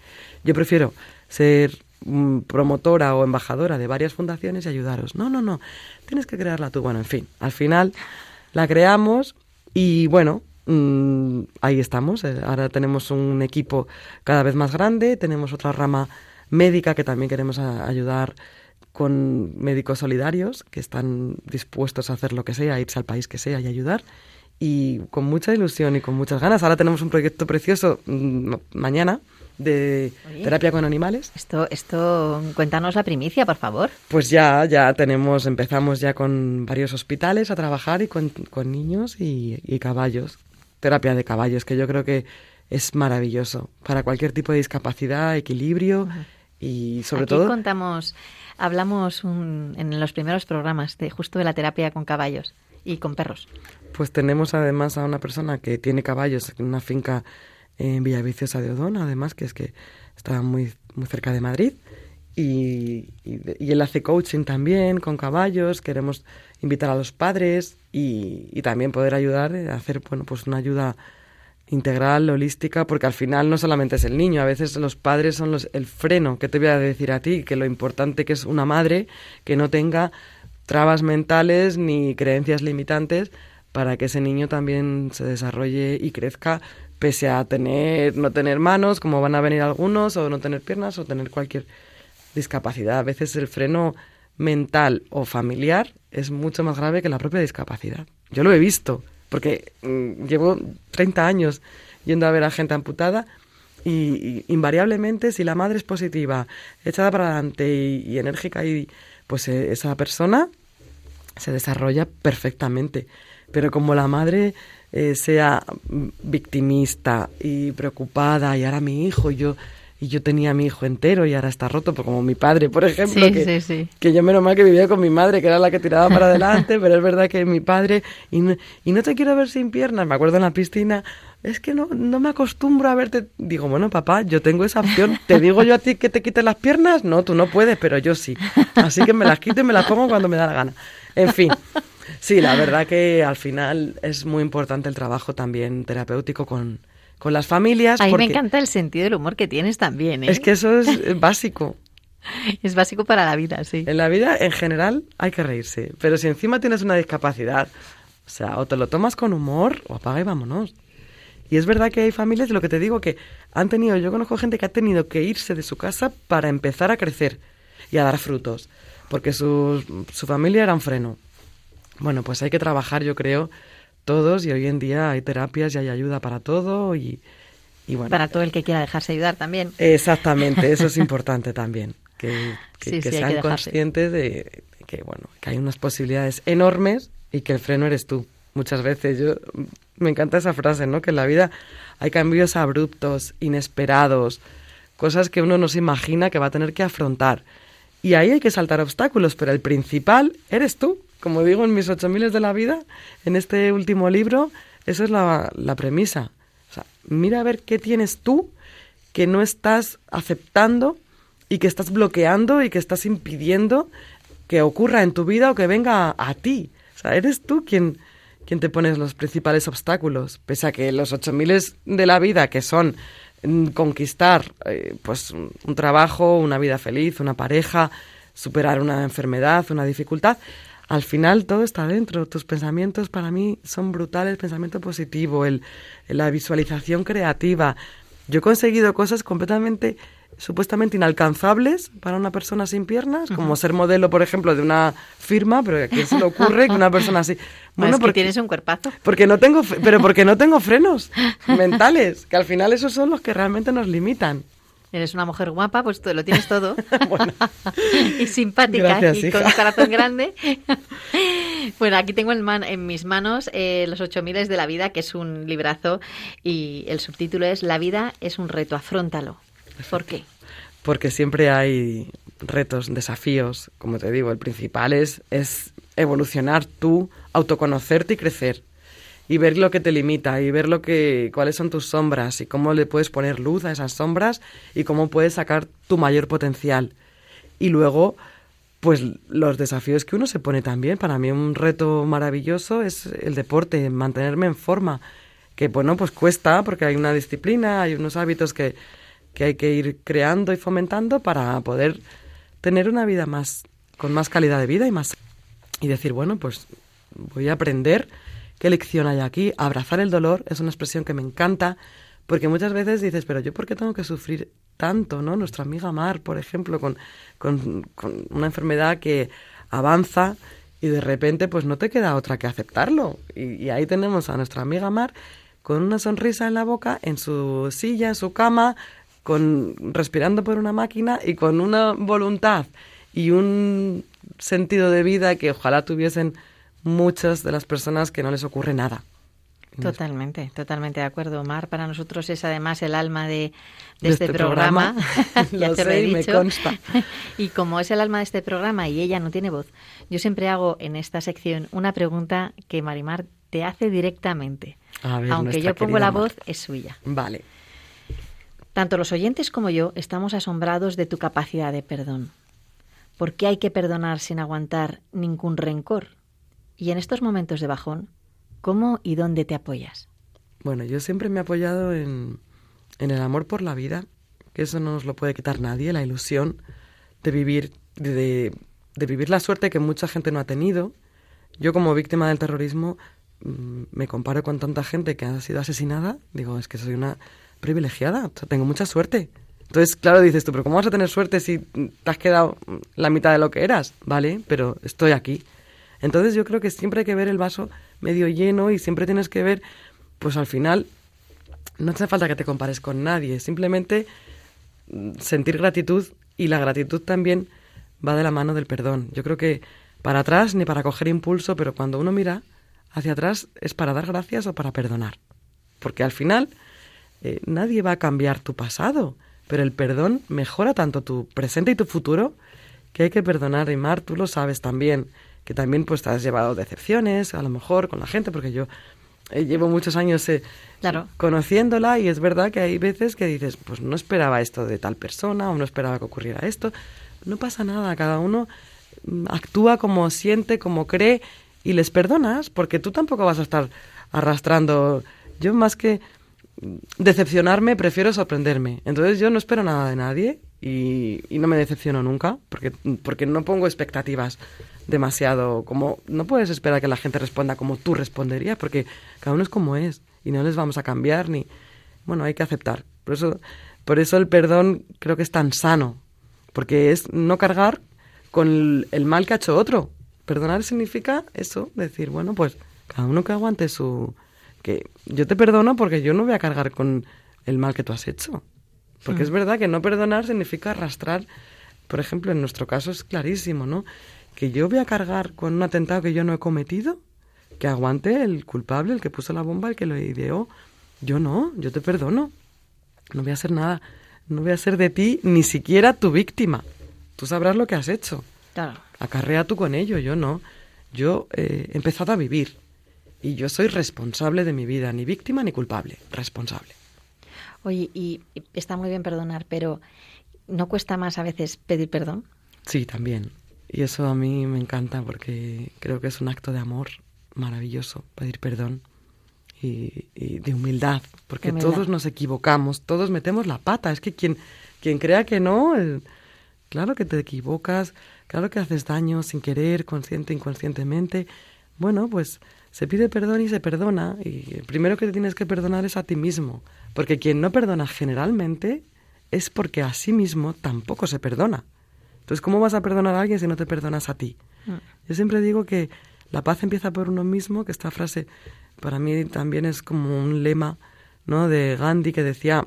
Yo prefiero ser promotora o embajadora de varias fundaciones y ayudaros. No, no, no, tienes que crearla tú. Bueno, en fin, al final la creamos y bueno, mm, ahí estamos. Eh, ahora tenemos un equipo cada vez más grande, tenemos otra rama médica que también queremos ayudar con médicos solidarios que están dispuestos a hacer lo que sea, irse al país que sea y ayudar. Y con mucha ilusión y con muchas ganas. Ahora tenemos un proyecto precioso mm, mañana de terapia con animales. Esto, esto, cuéntanos la primicia, por favor. Pues ya, ya tenemos, empezamos ya con varios hospitales a trabajar y con, niños y, caballos. Terapia de caballos, que yo creo que es maravilloso para cualquier tipo de discapacidad, equilibrio y sobre Aquí todo contamos hablamos en los primeros programas de justo de la terapia con caballos y con perros. Pues tenemos además a una persona que tiene caballos en una finca en Villaviciosa de Odón, además que es que está muy muy cerca de Madrid y, él hace coaching también con caballos. Queremos invitar a los padres y, y también poder ayudar a hacer bueno pues una ayuda integral, holística, porque al final no solamente es el niño, a veces los padres son los, el freno que te voy a decir a ti, que lo importante que es una madre que no tenga trabas mentales ni creencias limitantes para que ese niño también se desarrolle y crezca pese a tener no tener manos, como van a venir algunos, o no tener piernas, o tener cualquier discapacidad. A veces el freno mental o familiar es mucho más grave que la propia discapacidad. Yo lo he visto porque mm, llevo 30 años yendo a ver a gente amputada y, invariablemente si la madre es positiva, echada para adelante y, enérgica, y, pues eh, esa persona se desarrolla perfectamente. Pero como la madre eh, sea victimista y preocupada y ahora mi hijo, yo y yo tenía a mi hijo entero y ahora está roto, pues como mi padre, por ejemplo, que, que, yo menos mal que vivía con mi madre, que era la que tiraba para (laughs) adelante, pero es verdad que mi padre, y no, y no te quiero ver sin piernas, me acuerdo en la piscina, es que no, no me acostumbro a verte. Digo, bueno, papá, yo tengo esa opción. ¿Te digo yo a ti que te quites las piernas? No, tú no puedes, pero yo sí. Así que me las quito y me las pongo cuando me da la gana. En fin, sí, la verdad que al final es muy importante el trabajo también terapéutico con, con las familias. A mí me encanta el sentido del humor que tienes también. ¿eh? Es que eso es básico. (laughs) es básico para la vida, sí. En la vida, en general, hay que reírse. Pero si encima tienes una discapacidad, o sea, o te lo tomas con humor o apaga y vámonos. Y es verdad que hay familias, lo que te digo, que han tenido, yo conozco gente que ha tenido que irse de su casa para empezar a crecer y a dar frutos, porque su, su familia era un freno. Bueno, pues hay que trabajar, yo creo, todos y hoy en día hay terapias y hay ayuda para todo y, bueno. Para todo el que quiera dejarse ayudar también. Exactamente, eso es (laughs) importante también, que, sean conscientes de que, bueno, que hay unas posibilidades enormes y que el freno eres tú. Muchas veces yo me encanta esa frase, ¿no? Que en la vida hay cambios abruptos, inesperados, cosas que uno no se imagina que va a tener que afrontar. Y ahí hay que saltar obstáculos, pero el principal eres tú como digo en mis ocho miles de la vida, en este último libro, esa es la, premisa. O sea, mira a ver qué tienes tú que no estás aceptando y que estás bloqueando y que estás impidiendo que ocurra en tu vida o que venga a, ti. O sea, eres tú quien, quien te pones los principales obstáculos, pese a que los ocho miles de la vida, que son mm, conquistar eh, pues un trabajo, una vida feliz, una pareja, superar una enfermedad, una dificultad, al final todo está dentro. Tus pensamientos para mí son brutales, pensamiento positivo, el, la visualización creativa. Yo he conseguido cosas completamente supuestamente inalcanzables para una persona sin piernas, como ser modelo, por ejemplo, de una firma, pero ¿a quién se le ocurre que una persona así? (laughs) Bueno, porque tienes un cuerpazo. Porque no tengo, pero porque no tengo frenos (laughs) mentales, que al final esos son los que realmente nos limitan. Eres una mujer guapa, pues tú lo tienes todo. (laughs) (laughs) y simpática y con un corazón (laughs) grande. bueno, aquí tengo en, en mis manos eh, Los ocho miles de la vida, que es un librazo y el subtítulo es La vida es un reto, afrontalo. ¿Por qué? Porque siempre hay retos, desafíos, como te digo, el principal es, es evolucionar tú, autoconocerte y crecer y ver lo que te limita y ver lo que cuáles son tus sombras y cómo le puedes poner luz a esas sombras y cómo puedes sacar tu mayor potencial. Y luego pues los desafíos que uno se pone también. Para mí un reto maravilloso es el deporte, mantenerme en forma, que bueno, pues cuesta porque hay una disciplina, hay unos hábitos que que hay que ir creando y fomentando para poder tener una vida más con más calidad de vida y más y decir, bueno, pues voy a aprender qué lección hay aquí, abrazar el dolor es una expresión que me encanta porque muchas veces dices, pero yo por qué tengo que sufrir tanto, ¿no? Nuestra amiga Mar, por ejemplo, con, con, una enfermedad que avanza y de repente pues no te queda otra que aceptarlo. Y, y, ahí tenemos a nuestra amiga Mar con una sonrisa en la boca, en su silla, en su cama, con respirando por una máquina y con una voluntad y un sentido de vida que ojalá tuviesen muchas de las personas que no les ocurre nada. Totalmente, totalmente de acuerdo. Omar, para nosotros es además el alma de, este, este, programa. (laughs) ya (laughs) te lo he dicho. consta. (laughs) y como es el alma de este programa y ella no tiene voz, yo siempre hago en esta sección una pregunta que Marimar te hace directamente. Aunque yo pongo la voz, es suya. Vale. Tanto los oyentes como yo estamos asombrados de tu capacidad de perdón. ¿Por qué hay que perdonar sin aguantar ningún rencor? Y en estos momentos de bajón, ¿cómo y dónde te apoyas? Bueno, yo siempre me he apoyado en, en el amor por la vida, que eso no nos lo puede quitar nadie, la ilusión de vivir, de, vivir la suerte que mucha gente no ha tenido. Yo como víctima del terrorismo mm, me comparo con tanta gente que ha sido asesinada, digo, es que soy una privilegiada, tengo mucha suerte. Entonces, claro, dices tú, pero ¿cómo vas a tener suerte si te has quedado la mitad de lo que eras? Vale, pero estoy aquí. Entonces yo creo que siempre hay que ver el vaso medio lleno y siempre tienes que ver, pues al final, no hace falta que te compares con nadie, simplemente mm, sentir gratitud y la gratitud también va de la mano del perdón. Yo creo que para atrás ni para coger impulso, pero cuando uno mira hacia atrás es para dar gracias o para perdonar. Porque al final eh, nadie va a cambiar tu pasado, pero el perdón mejora tanto tu presente y tu futuro que hay que perdonar. Y Mar, tú lo sabes también, que también pues te has llevado decepciones, a lo mejor con la gente, porque yo eh, llevo muchos años eh, conociéndola y es verdad que hay veces que dices, pues no esperaba esto de tal persona o no esperaba que ocurriera esto. No pasa nada, cada uno mm, actúa como siente, como cree y les perdonas porque tú tampoco vas a estar arrastrando. Yo más que decepcionarme, prefiero sorprenderme. Entonces yo no espero nada de nadie y, no me decepciono nunca porque, porque no pongo expectativas demasiado como no puedes esperar que la gente responda como tú responderías porque cada uno es como es y no les vamos a cambiar ni bueno hay que aceptar por eso por eso el perdón creo que es tan sano porque es no cargar con el mal que ha hecho otro perdonar significa eso decir bueno pues cada uno que aguante su que yo te perdono porque yo no voy a cargar con el mal que tú has hecho. Porque es hmm. verdad que no perdonar significa arrastrar, por ejemplo, en nuestro caso es clarísimo, ¿no? Que yo voy a cargar con un atentado que yo no he cometido, que aguante el culpable, el que puso la bomba, el que lo ideó. Yo no, yo te perdono. No voy a hacer nada, no voy a ser de ti ni siquiera tu víctima. Tú sabrás lo que has hecho. Claro. Acarrea tú con ello, yo no. Yo eh, he empezado a vivir y yo soy responsable de mi vida, ni víctima ni culpable, responsable. Oye, y, está muy bien perdonar, pero ¿no cuesta más a veces pedir perdón? Sí, también. Y eso a mí me encanta porque creo que es un acto de amor maravilloso, pedir perdón. y, de humildad, porque todos nos equivocamos, todos metemos la pata. Es que quien, quien crea que no, claro que te equivocas, claro que haces daño sin querer, consciente, inconscientemente. Bueno, pues se pide perdón y se perdona. Y el primero que te tienes que perdonar es a ti mismo, porque quien no perdona generalmente es porque a sí mismo tampoco se perdona. Entonces, ¿cómo vas a perdonar a alguien si no te perdonas a ti? Mm. Yo siempre digo que la paz empieza por uno mismo, que esta frase para mí también es como un lema ¿no? de Gandhi que decía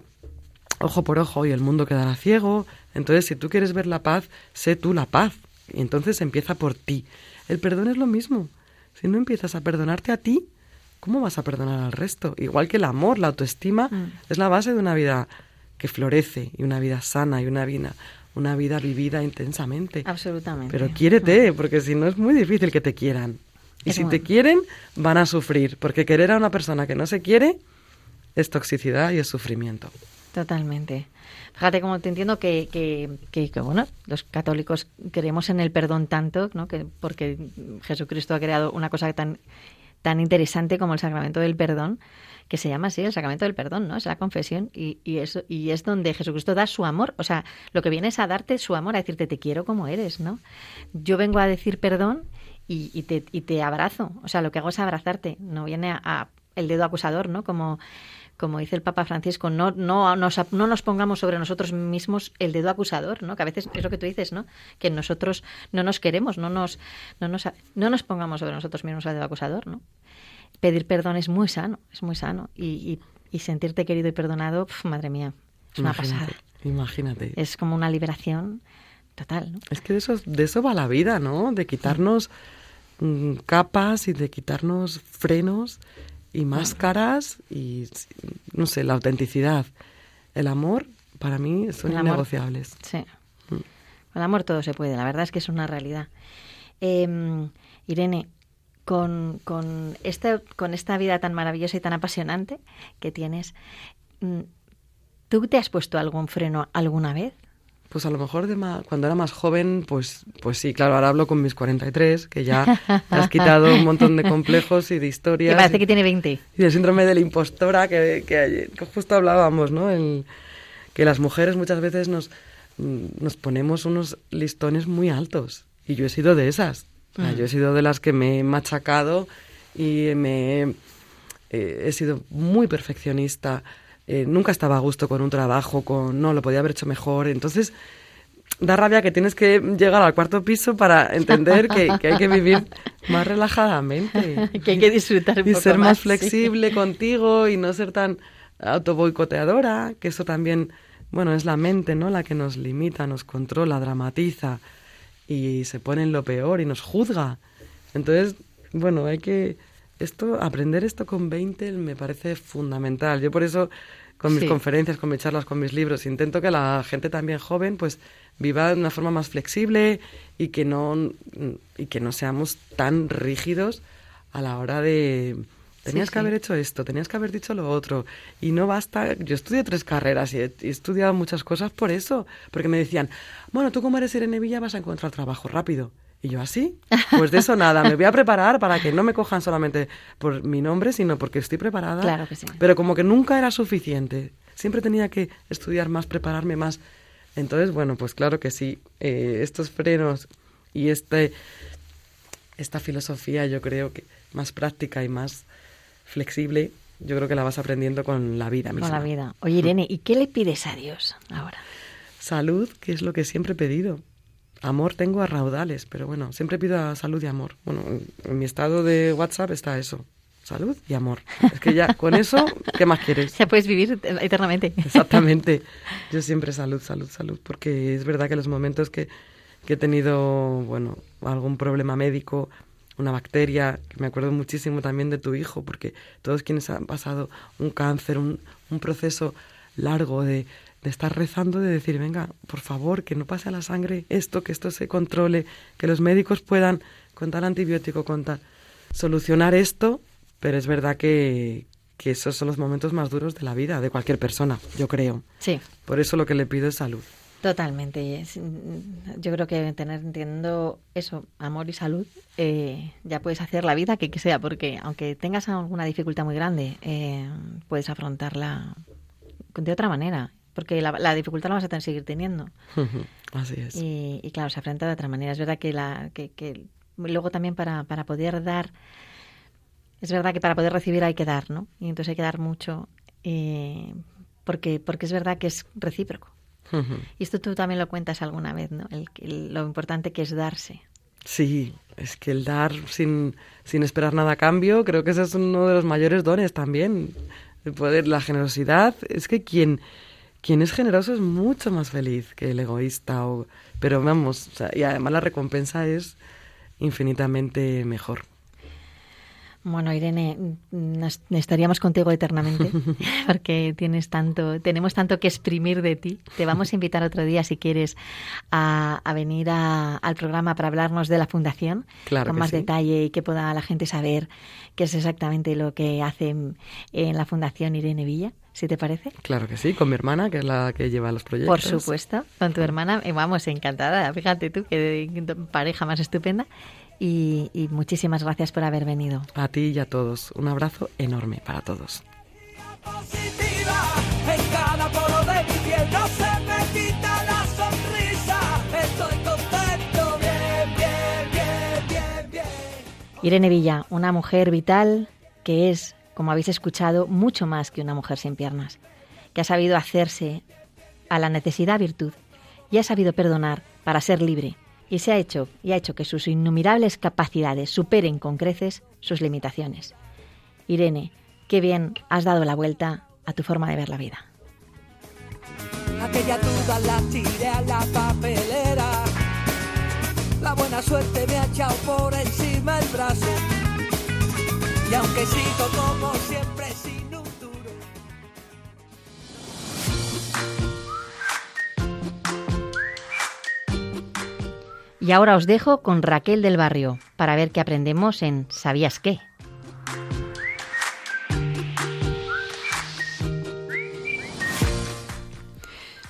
ojo por ojo y el mundo quedará ciego. Entonces, si tú quieres ver la paz, sé tú la paz. Y entonces empieza por ti. El perdón es lo mismo. Si no empiezas a perdonarte a ti, ¿cómo vas a perdonar al resto? Igual que el amor, la autoestima, mm. es la base de una vida que florece y una vida sana y una vida, una vida vivida intensamente. Absolutamente. Pero quiérete, porque si no es muy difícil que te quieran. Y si te quieren, van a sufrir, porque querer a una persona que no se quiere es toxicidad y es sufrimiento. Totalmente. Fíjate cómo te entiendo que, que, que, bueno, los católicos creemos en el perdón tanto, ¿no? Que porque Jesucristo ha creado una cosa tan, tan interesante como el sacramento del perdón, que se llama así, el sacramento del perdón, ¿no? Es la confesión y, y, eso, y es donde Jesucristo da su amor. O sea, lo que viene es a darte su amor, a decirte te quiero como eres, ¿no? Yo vengo a decir perdón y, y, te, y te abrazo. O sea, lo que hago es abrazarte, no viene a, el dedo acusador, ¿no? Como, como dice el Papa Francisco, no, no, nos, no nos pongamos sobre nosotros mismos el dedo acusador, ¿no? Que a veces es lo que tú dices, ¿no? Que nosotros no nos queremos, no nos, no nos, no nos pongamos sobre nosotros mismos el dedo acusador, ¿no? Pedir perdón es muy sano, es muy sano. Y, y, sentirte querido y perdonado, madre mía, es una pasada. Imagínate. Es como una liberación total, ¿no? Es que de eso, de eso va la vida, ¿no? De quitarnos... Mm, capas y de quitarnos frenos y máscaras y, no sé, la autenticidad. El amor, para mí, son innegociables. sí. Mm. El amor todo se puede, la verdad es que es una realidad. Em, Irene, con, con, este, con esta vida tan maravillosa y tan apasionante que tienes, mm, ¿tú te has puesto algún freno alguna vez? Pues a lo mejor de cuando era más joven, pues, pues sí, claro, ahora hablo con mis 43, que ya has quitado un montón de complejos y de historias. Que parece que tiene 20. Y el síndrome de la impostora, que, que, justo hablábamos, ¿no? El, que las mujeres muchas veces nos, nos ponemos unos listones muy altos. Y yo he sido de esas. Mm. Yo he sido de las que me he machacado y me he sido muy perfeccionista eh, nunca estaba a gusto con un trabajo, con no, lo podía haber hecho mejor. Entonces, da rabia que tienes que llegar al cuarto piso para entender que, hay que vivir más relajadamente. (laughs) que hay que disfrutar un y ser más, flexible contigo y no ser tan autoboicoteadora, que eso también, bueno, es la mente, ¿no? La que nos limita, nos controla, dramatiza y se pone en lo peor y nos juzga. Entonces, bueno, hay que esto, aprender esto con 20 me parece fundamental. Yo por eso con mis conferencias, con mis charlas, con mis libros, intento que la gente también joven pues viva de una forma más flexible y que no y que no seamos tan rígidos a la hora de tenías que haber hecho esto, tenías que haber dicho lo otro y no basta, yo estudié tres carreras y he, estudiado muchas cosas por eso, porque me decían, bueno, tú como eres Irene Villa vas a encontrar trabajo rápido. Y yo así, pues de eso nada, me voy a preparar para que no me cojan solamente por mi nombre, sino porque estoy preparada. Claro que sí. Pero como que nunca era suficiente, siempre tenía que estudiar más, prepararme más. Entonces, bueno, pues claro que sí, eh, estos frenos y este, esta filosofía yo creo que más práctica y más flexible, yo creo que la vas aprendiendo con la vida misma. Con la vida. Oye, Irene, ¿y qué le pides a Dios ahora? Salud, que es lo que siempre he pedido. Amor tengo a raudales, pero bueno, siempre pido salud y amor. Bueno, en, mi estado de WhatsApp está eso. Salud y amor. Es que ya, con eso, ¿qué más quieres? (laughs) Ya puedes vivir eternamente. Exactamente. Yo siempre salud, salud, salud, porque es verdad que los momentos que, que he tenido, bueno, algún problema médico, una bacteria, que me acuerdo muchísimo también de tu hijo, porque todos quienes han pasado un cáncer, un, un proceso largo de, de estar rezando, de decir, venga, por favor, que no pase a la sangre esto, que esto se controle, que los médicos puedan, con tal antibiótico, con tal, solucionar esto, pero es verdad que, que esos son los momentos más duros de la vida de cualquier persona, yo creo. Sí. Por eso lo que le pido es salud. Totalmente. Yo creo que tener teniendo eso, amor y salud, eh, ya puedes hacer la vida que, que sea, porque aunque tengas alguna dificultad muy grande, eh, puedes afrontarla de otra manera, porque la, dificultad la vas a tener que seguir teniendo. (laughs) Así es. Y, claro, se afronta de otra manera. Es verdad que, la, que, luego también para, para poder dar, es verdad que para poder recibir hay que dar, ¿no? Y entonces hay que dar mucho, eh, porque, porque es verdad que es recíproco. (laughs) Y esto tú también lo cuentas alguna vez, ¿no? lo importante que es darse. Sí, es que el dar sin, sin esperar nada a cambio, creo que ese es uno de los mayores dones también. El poder, la generosidad, es que quien, quien es generoso es mucho más feliz que el egoísta. O, pero vamos, y además la recompensa es infinitamente mejor. Bueno, Irene, estaríamos contigo eternamente (laughs) porque tienes tanto, tenemos tanto que exprimir de ti. Te vamos a invitar otro día, si quieres, a, venir al programa para hablarnos de la fundación con más detalle y que pueda la gente saber qué es exactamente lo que hacen en la fundación Irene Villa. ¿Si te parece? Claro que sí, con mi hermana, que es la que lleva los proyectos. Por supuesto, con tu hermana, vamos, encantada. Fíjate tú, qué pareja más estupenda y, muchísimas gracias por haber venido. A ti y a todos. Un abrazo enorme para todos. Irene Villa, una mujer vital que es, como habéis escuchado, mucho más que una mujer sin piernas, que ha sabido hacerse a la necesidad virtud y ha sabido perdonar para ser libre y se ha hecho y ha hecho que sus innumerables capacidades superen con creces sus limitaciones. Irene, qué bien has dado la vuelta a tu forma de ver la vida. Aquella duda la tiré a la papelera. La buena suerte me ha echado por encima el brazo. Y aunque sigo como siempre sin un duro. Y ahora os dejo con Raquel del Barrio para ver qué aprendemos en ¿Sabías qué?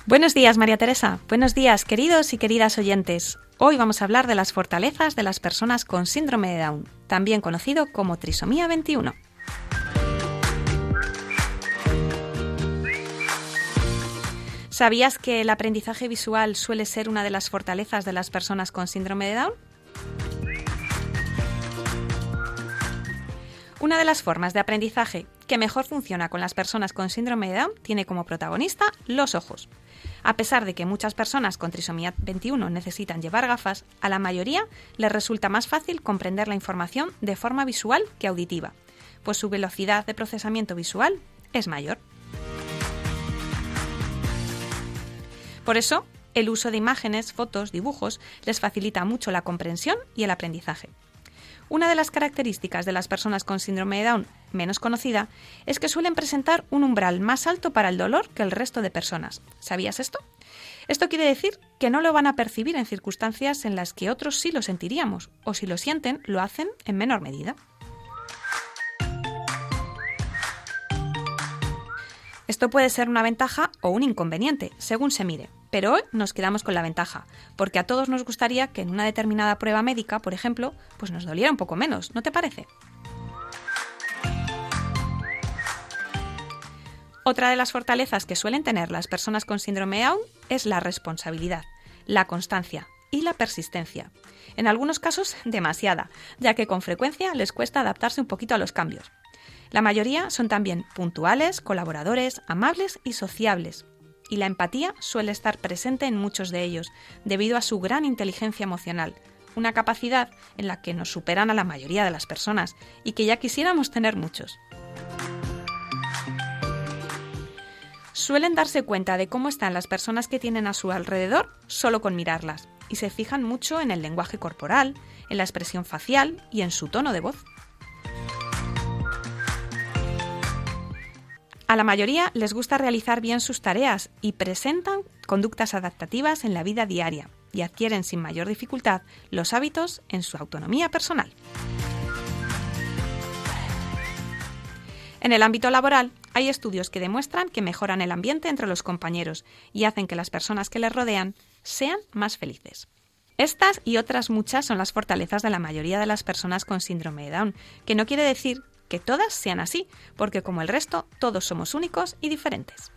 Buenos días, María Teresa. Buenos días, queridos y queridas oyentes. Hoy vamos a hablar de las fortalezas de las personas con síndrome de Down, también conocido como trisomía 21. ¿Sabías que el aprendizaje visual suele ser una de las fortalezas de las personas con síndrome de Down? Una de las formas de aprendizaje que mejor funciona con las personas con síndrome de Down tiene como protagonista los ojos. A pesar de que muchas personas con trisomía 21 necesitan llevar gafas, a la mayoría les resulta más fácil comprender la información de forma visual que auditiva, pues su velocidad de procesamiento visual es mayor. Por eso, el uso de imágenes, fotos, dibujos les facilita mucho la comprensión y el aprendizaje. Una de las características de las personas con síndrome de Down menos conocida es que suelen presentar un umbral más alto para el dolor que el resto de personas. ¿Sabías esto? Esto quiere decir que no lo van a percibir en circunstancias en las que otros sí lo sentiríamos, o si lo sienten, lo hacen en menor medida. Esto puede ser una ventaja o un inconveniente, según se mire, pero hoy nos quedamos con la ventaja, porque a todos nos gustaría que en una determinada prueba médica, por ejemplo, pues nos doliera un poco menos, ¿no te parece? Otra de las fortalezas que suelen tener las personas con síndrome Down es la responsabilidad, la constancia y la persistencia. En algunos casos demasiada, ya que con frecuencia les cuesta adaptarse un poquito a los cambios. La mayoría son también puntuales, colaboradores, amables y sociables. Y la empatía suele estar presente en muchos de ellos, debido a su gran inteligencia emocional, una capacidad en la que nos superan a la mayoría de las personas y que ya quisiéramos tener muchos. Suelen darse cuenta de cómo están las personas que tienen a su alrededor solo con mirarlas, y se fijan mucho en el lenguaje corporal, en la expresión facial y en su tono de voz. A la mayoría les gusta realizar bien sus tareas y presentan conductas adaptativas en la vida diaria y adquieren sin mayor dificultad los hábitos en su autonomía personal. En el ámbito laboral, hay estudios que demuestran que mejoran el ambiente entre los compañeros y hacen que las personas que les rodean sean más felices. Estas y otras muchas son las fortalezas de la mayoría de las personas con síndrome de Down, que no quiere decir que todas sean así, porque como el resto, todos somos únicos y diferentes.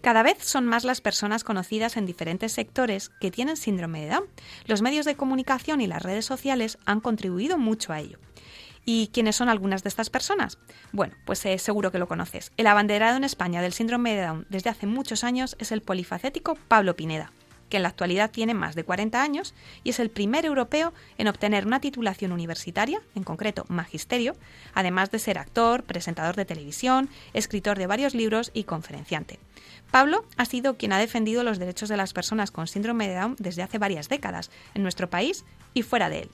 Cada vez son más las personas conocidas en diferentes sectores que tienen síndrome de Down. Los medios de comunicación y las redes sociales han contribuido mucho a ello. ¿Y quiénes son algunas de estas personas? Bueno, pues eh, seguro que lo conoces. El abanderado en España del síndrome de Down desde hace muchos años es el polifacético Pablo Pineda, que en la actualidad tiene más de 40 años y es el primer europeo en obtener una titulación universitaria, en concreto magisterio, además de ser actor, presentador de televisión, escritor de varios libros y conferenciante. Pablo ha sido quien ha defendido los derechos de las personas con síndrome de Down desde hace varias décadas, en nuestro país y fuera de él.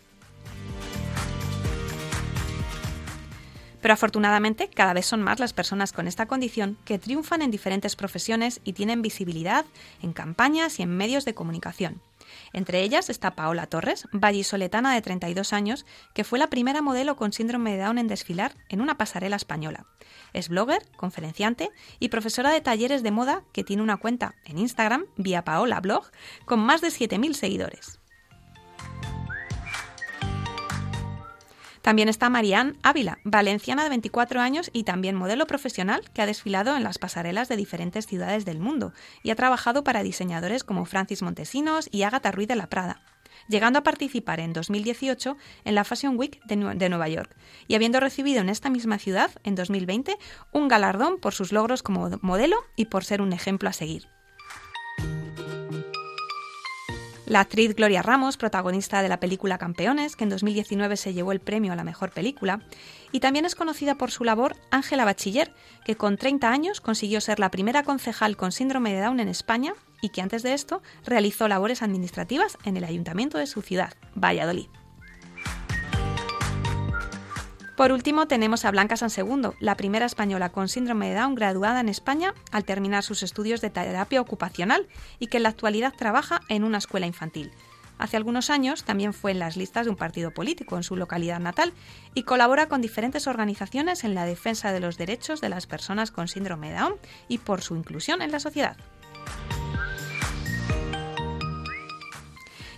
Pero afortunadamente cada vez son más las personas con esta condición que triunfan en diferentes profesiones y tienen visibilidad en campañas y en medios de comunicación. Entre ellas está Paola Torres, vallisoletana de 32 años, que fue la primera modelo con síndrome de Down en desfilar en una pasarela española. Es blogger, conferenciante y profesora de talleres de moda que tiene una cuenta en Instagram, vía Paola Blog, con más de 7.000 seguidores. También está Marianne Ávila, valenciana de 24 años y también modelo profesional que ha desfilado en las pasarelas de diferentes ciudades del mundo y ha trabajado para diseñadores como Francis Montesinos y Agatha Ruiz de la Prada llegando a participar en 2018 en la Fashion Week de, Nueva York y habiendo recibido en esta misma ciudad, en 2020, un galardón por sus logros como modelo y por ser un ejemplo a seguir. La actriz Gloria Ramos, protagonista de la película Campeones, que en 2019 se llevó el premio a la mejor película, y también es conocida por su labor Ángela Bachiller, que con 30 años consiguió ser la primera concejal con síndrome de Down en España y que antes de esto realizó labores administrativas en el ayuntamiento de su ciudad, Valladolid. Por último, tenemos a Blanca San Segundo, la primera española con síndrome de Down graduada en España al terminar sus estudios de terapia ocupacional y que en la actualidad trabaja en una escuela infantil. Hace algunos años también fue en las listas de un partido político en su localidad natal y colabora con diferentes organizaciones en la defensa de los derechos de las personas con síndrome de Down y por su inclusión en la sociedad.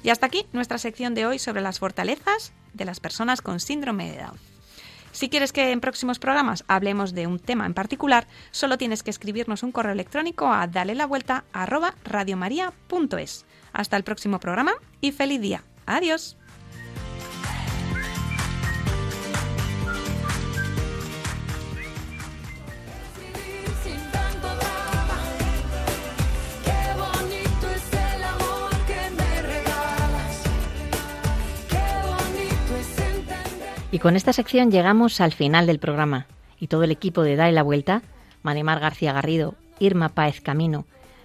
Y hasta aquí nuestra sección de hoy sobre las fortalezas de las personas con síndrome de Down. Si quieres que en próximos programas hablemos de un tema en particular, solo tienes que escribirnos un correo electrónico a dale la vuelta Hasta el próximo programa y feliz día. Adiós. Y con esta sección llegamos al final del programa y todo el equipo de Dale la Vuelta, Manemar García Garrido, Irma Páez Camino,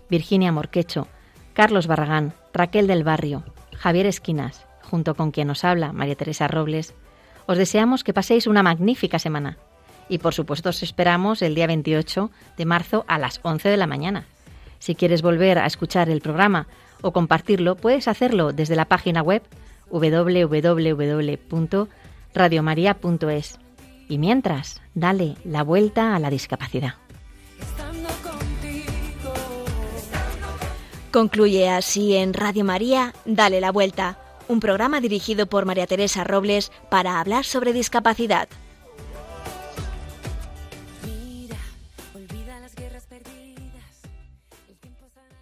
Virginia Morquecho, Carlos Barragán, Raquel del Barrio, Javier Esquinas, junto con quien nos habla María Teresa Robles, os deseamos que paséis una magnífica semana. Y por supuesto os esperamos el día 28 de marzo a las 11 de la mañana. Si quieres volver a escuchar el programa o compartirlo, puedes hacerlo desde la página web www radiomaria.es. Y mientras, dale la vuelta a la discapacidad. Concluye así en Radio María, Dale la vuelta, un programa dirigido por María Teresa Robles para hablar sobre discapacidad.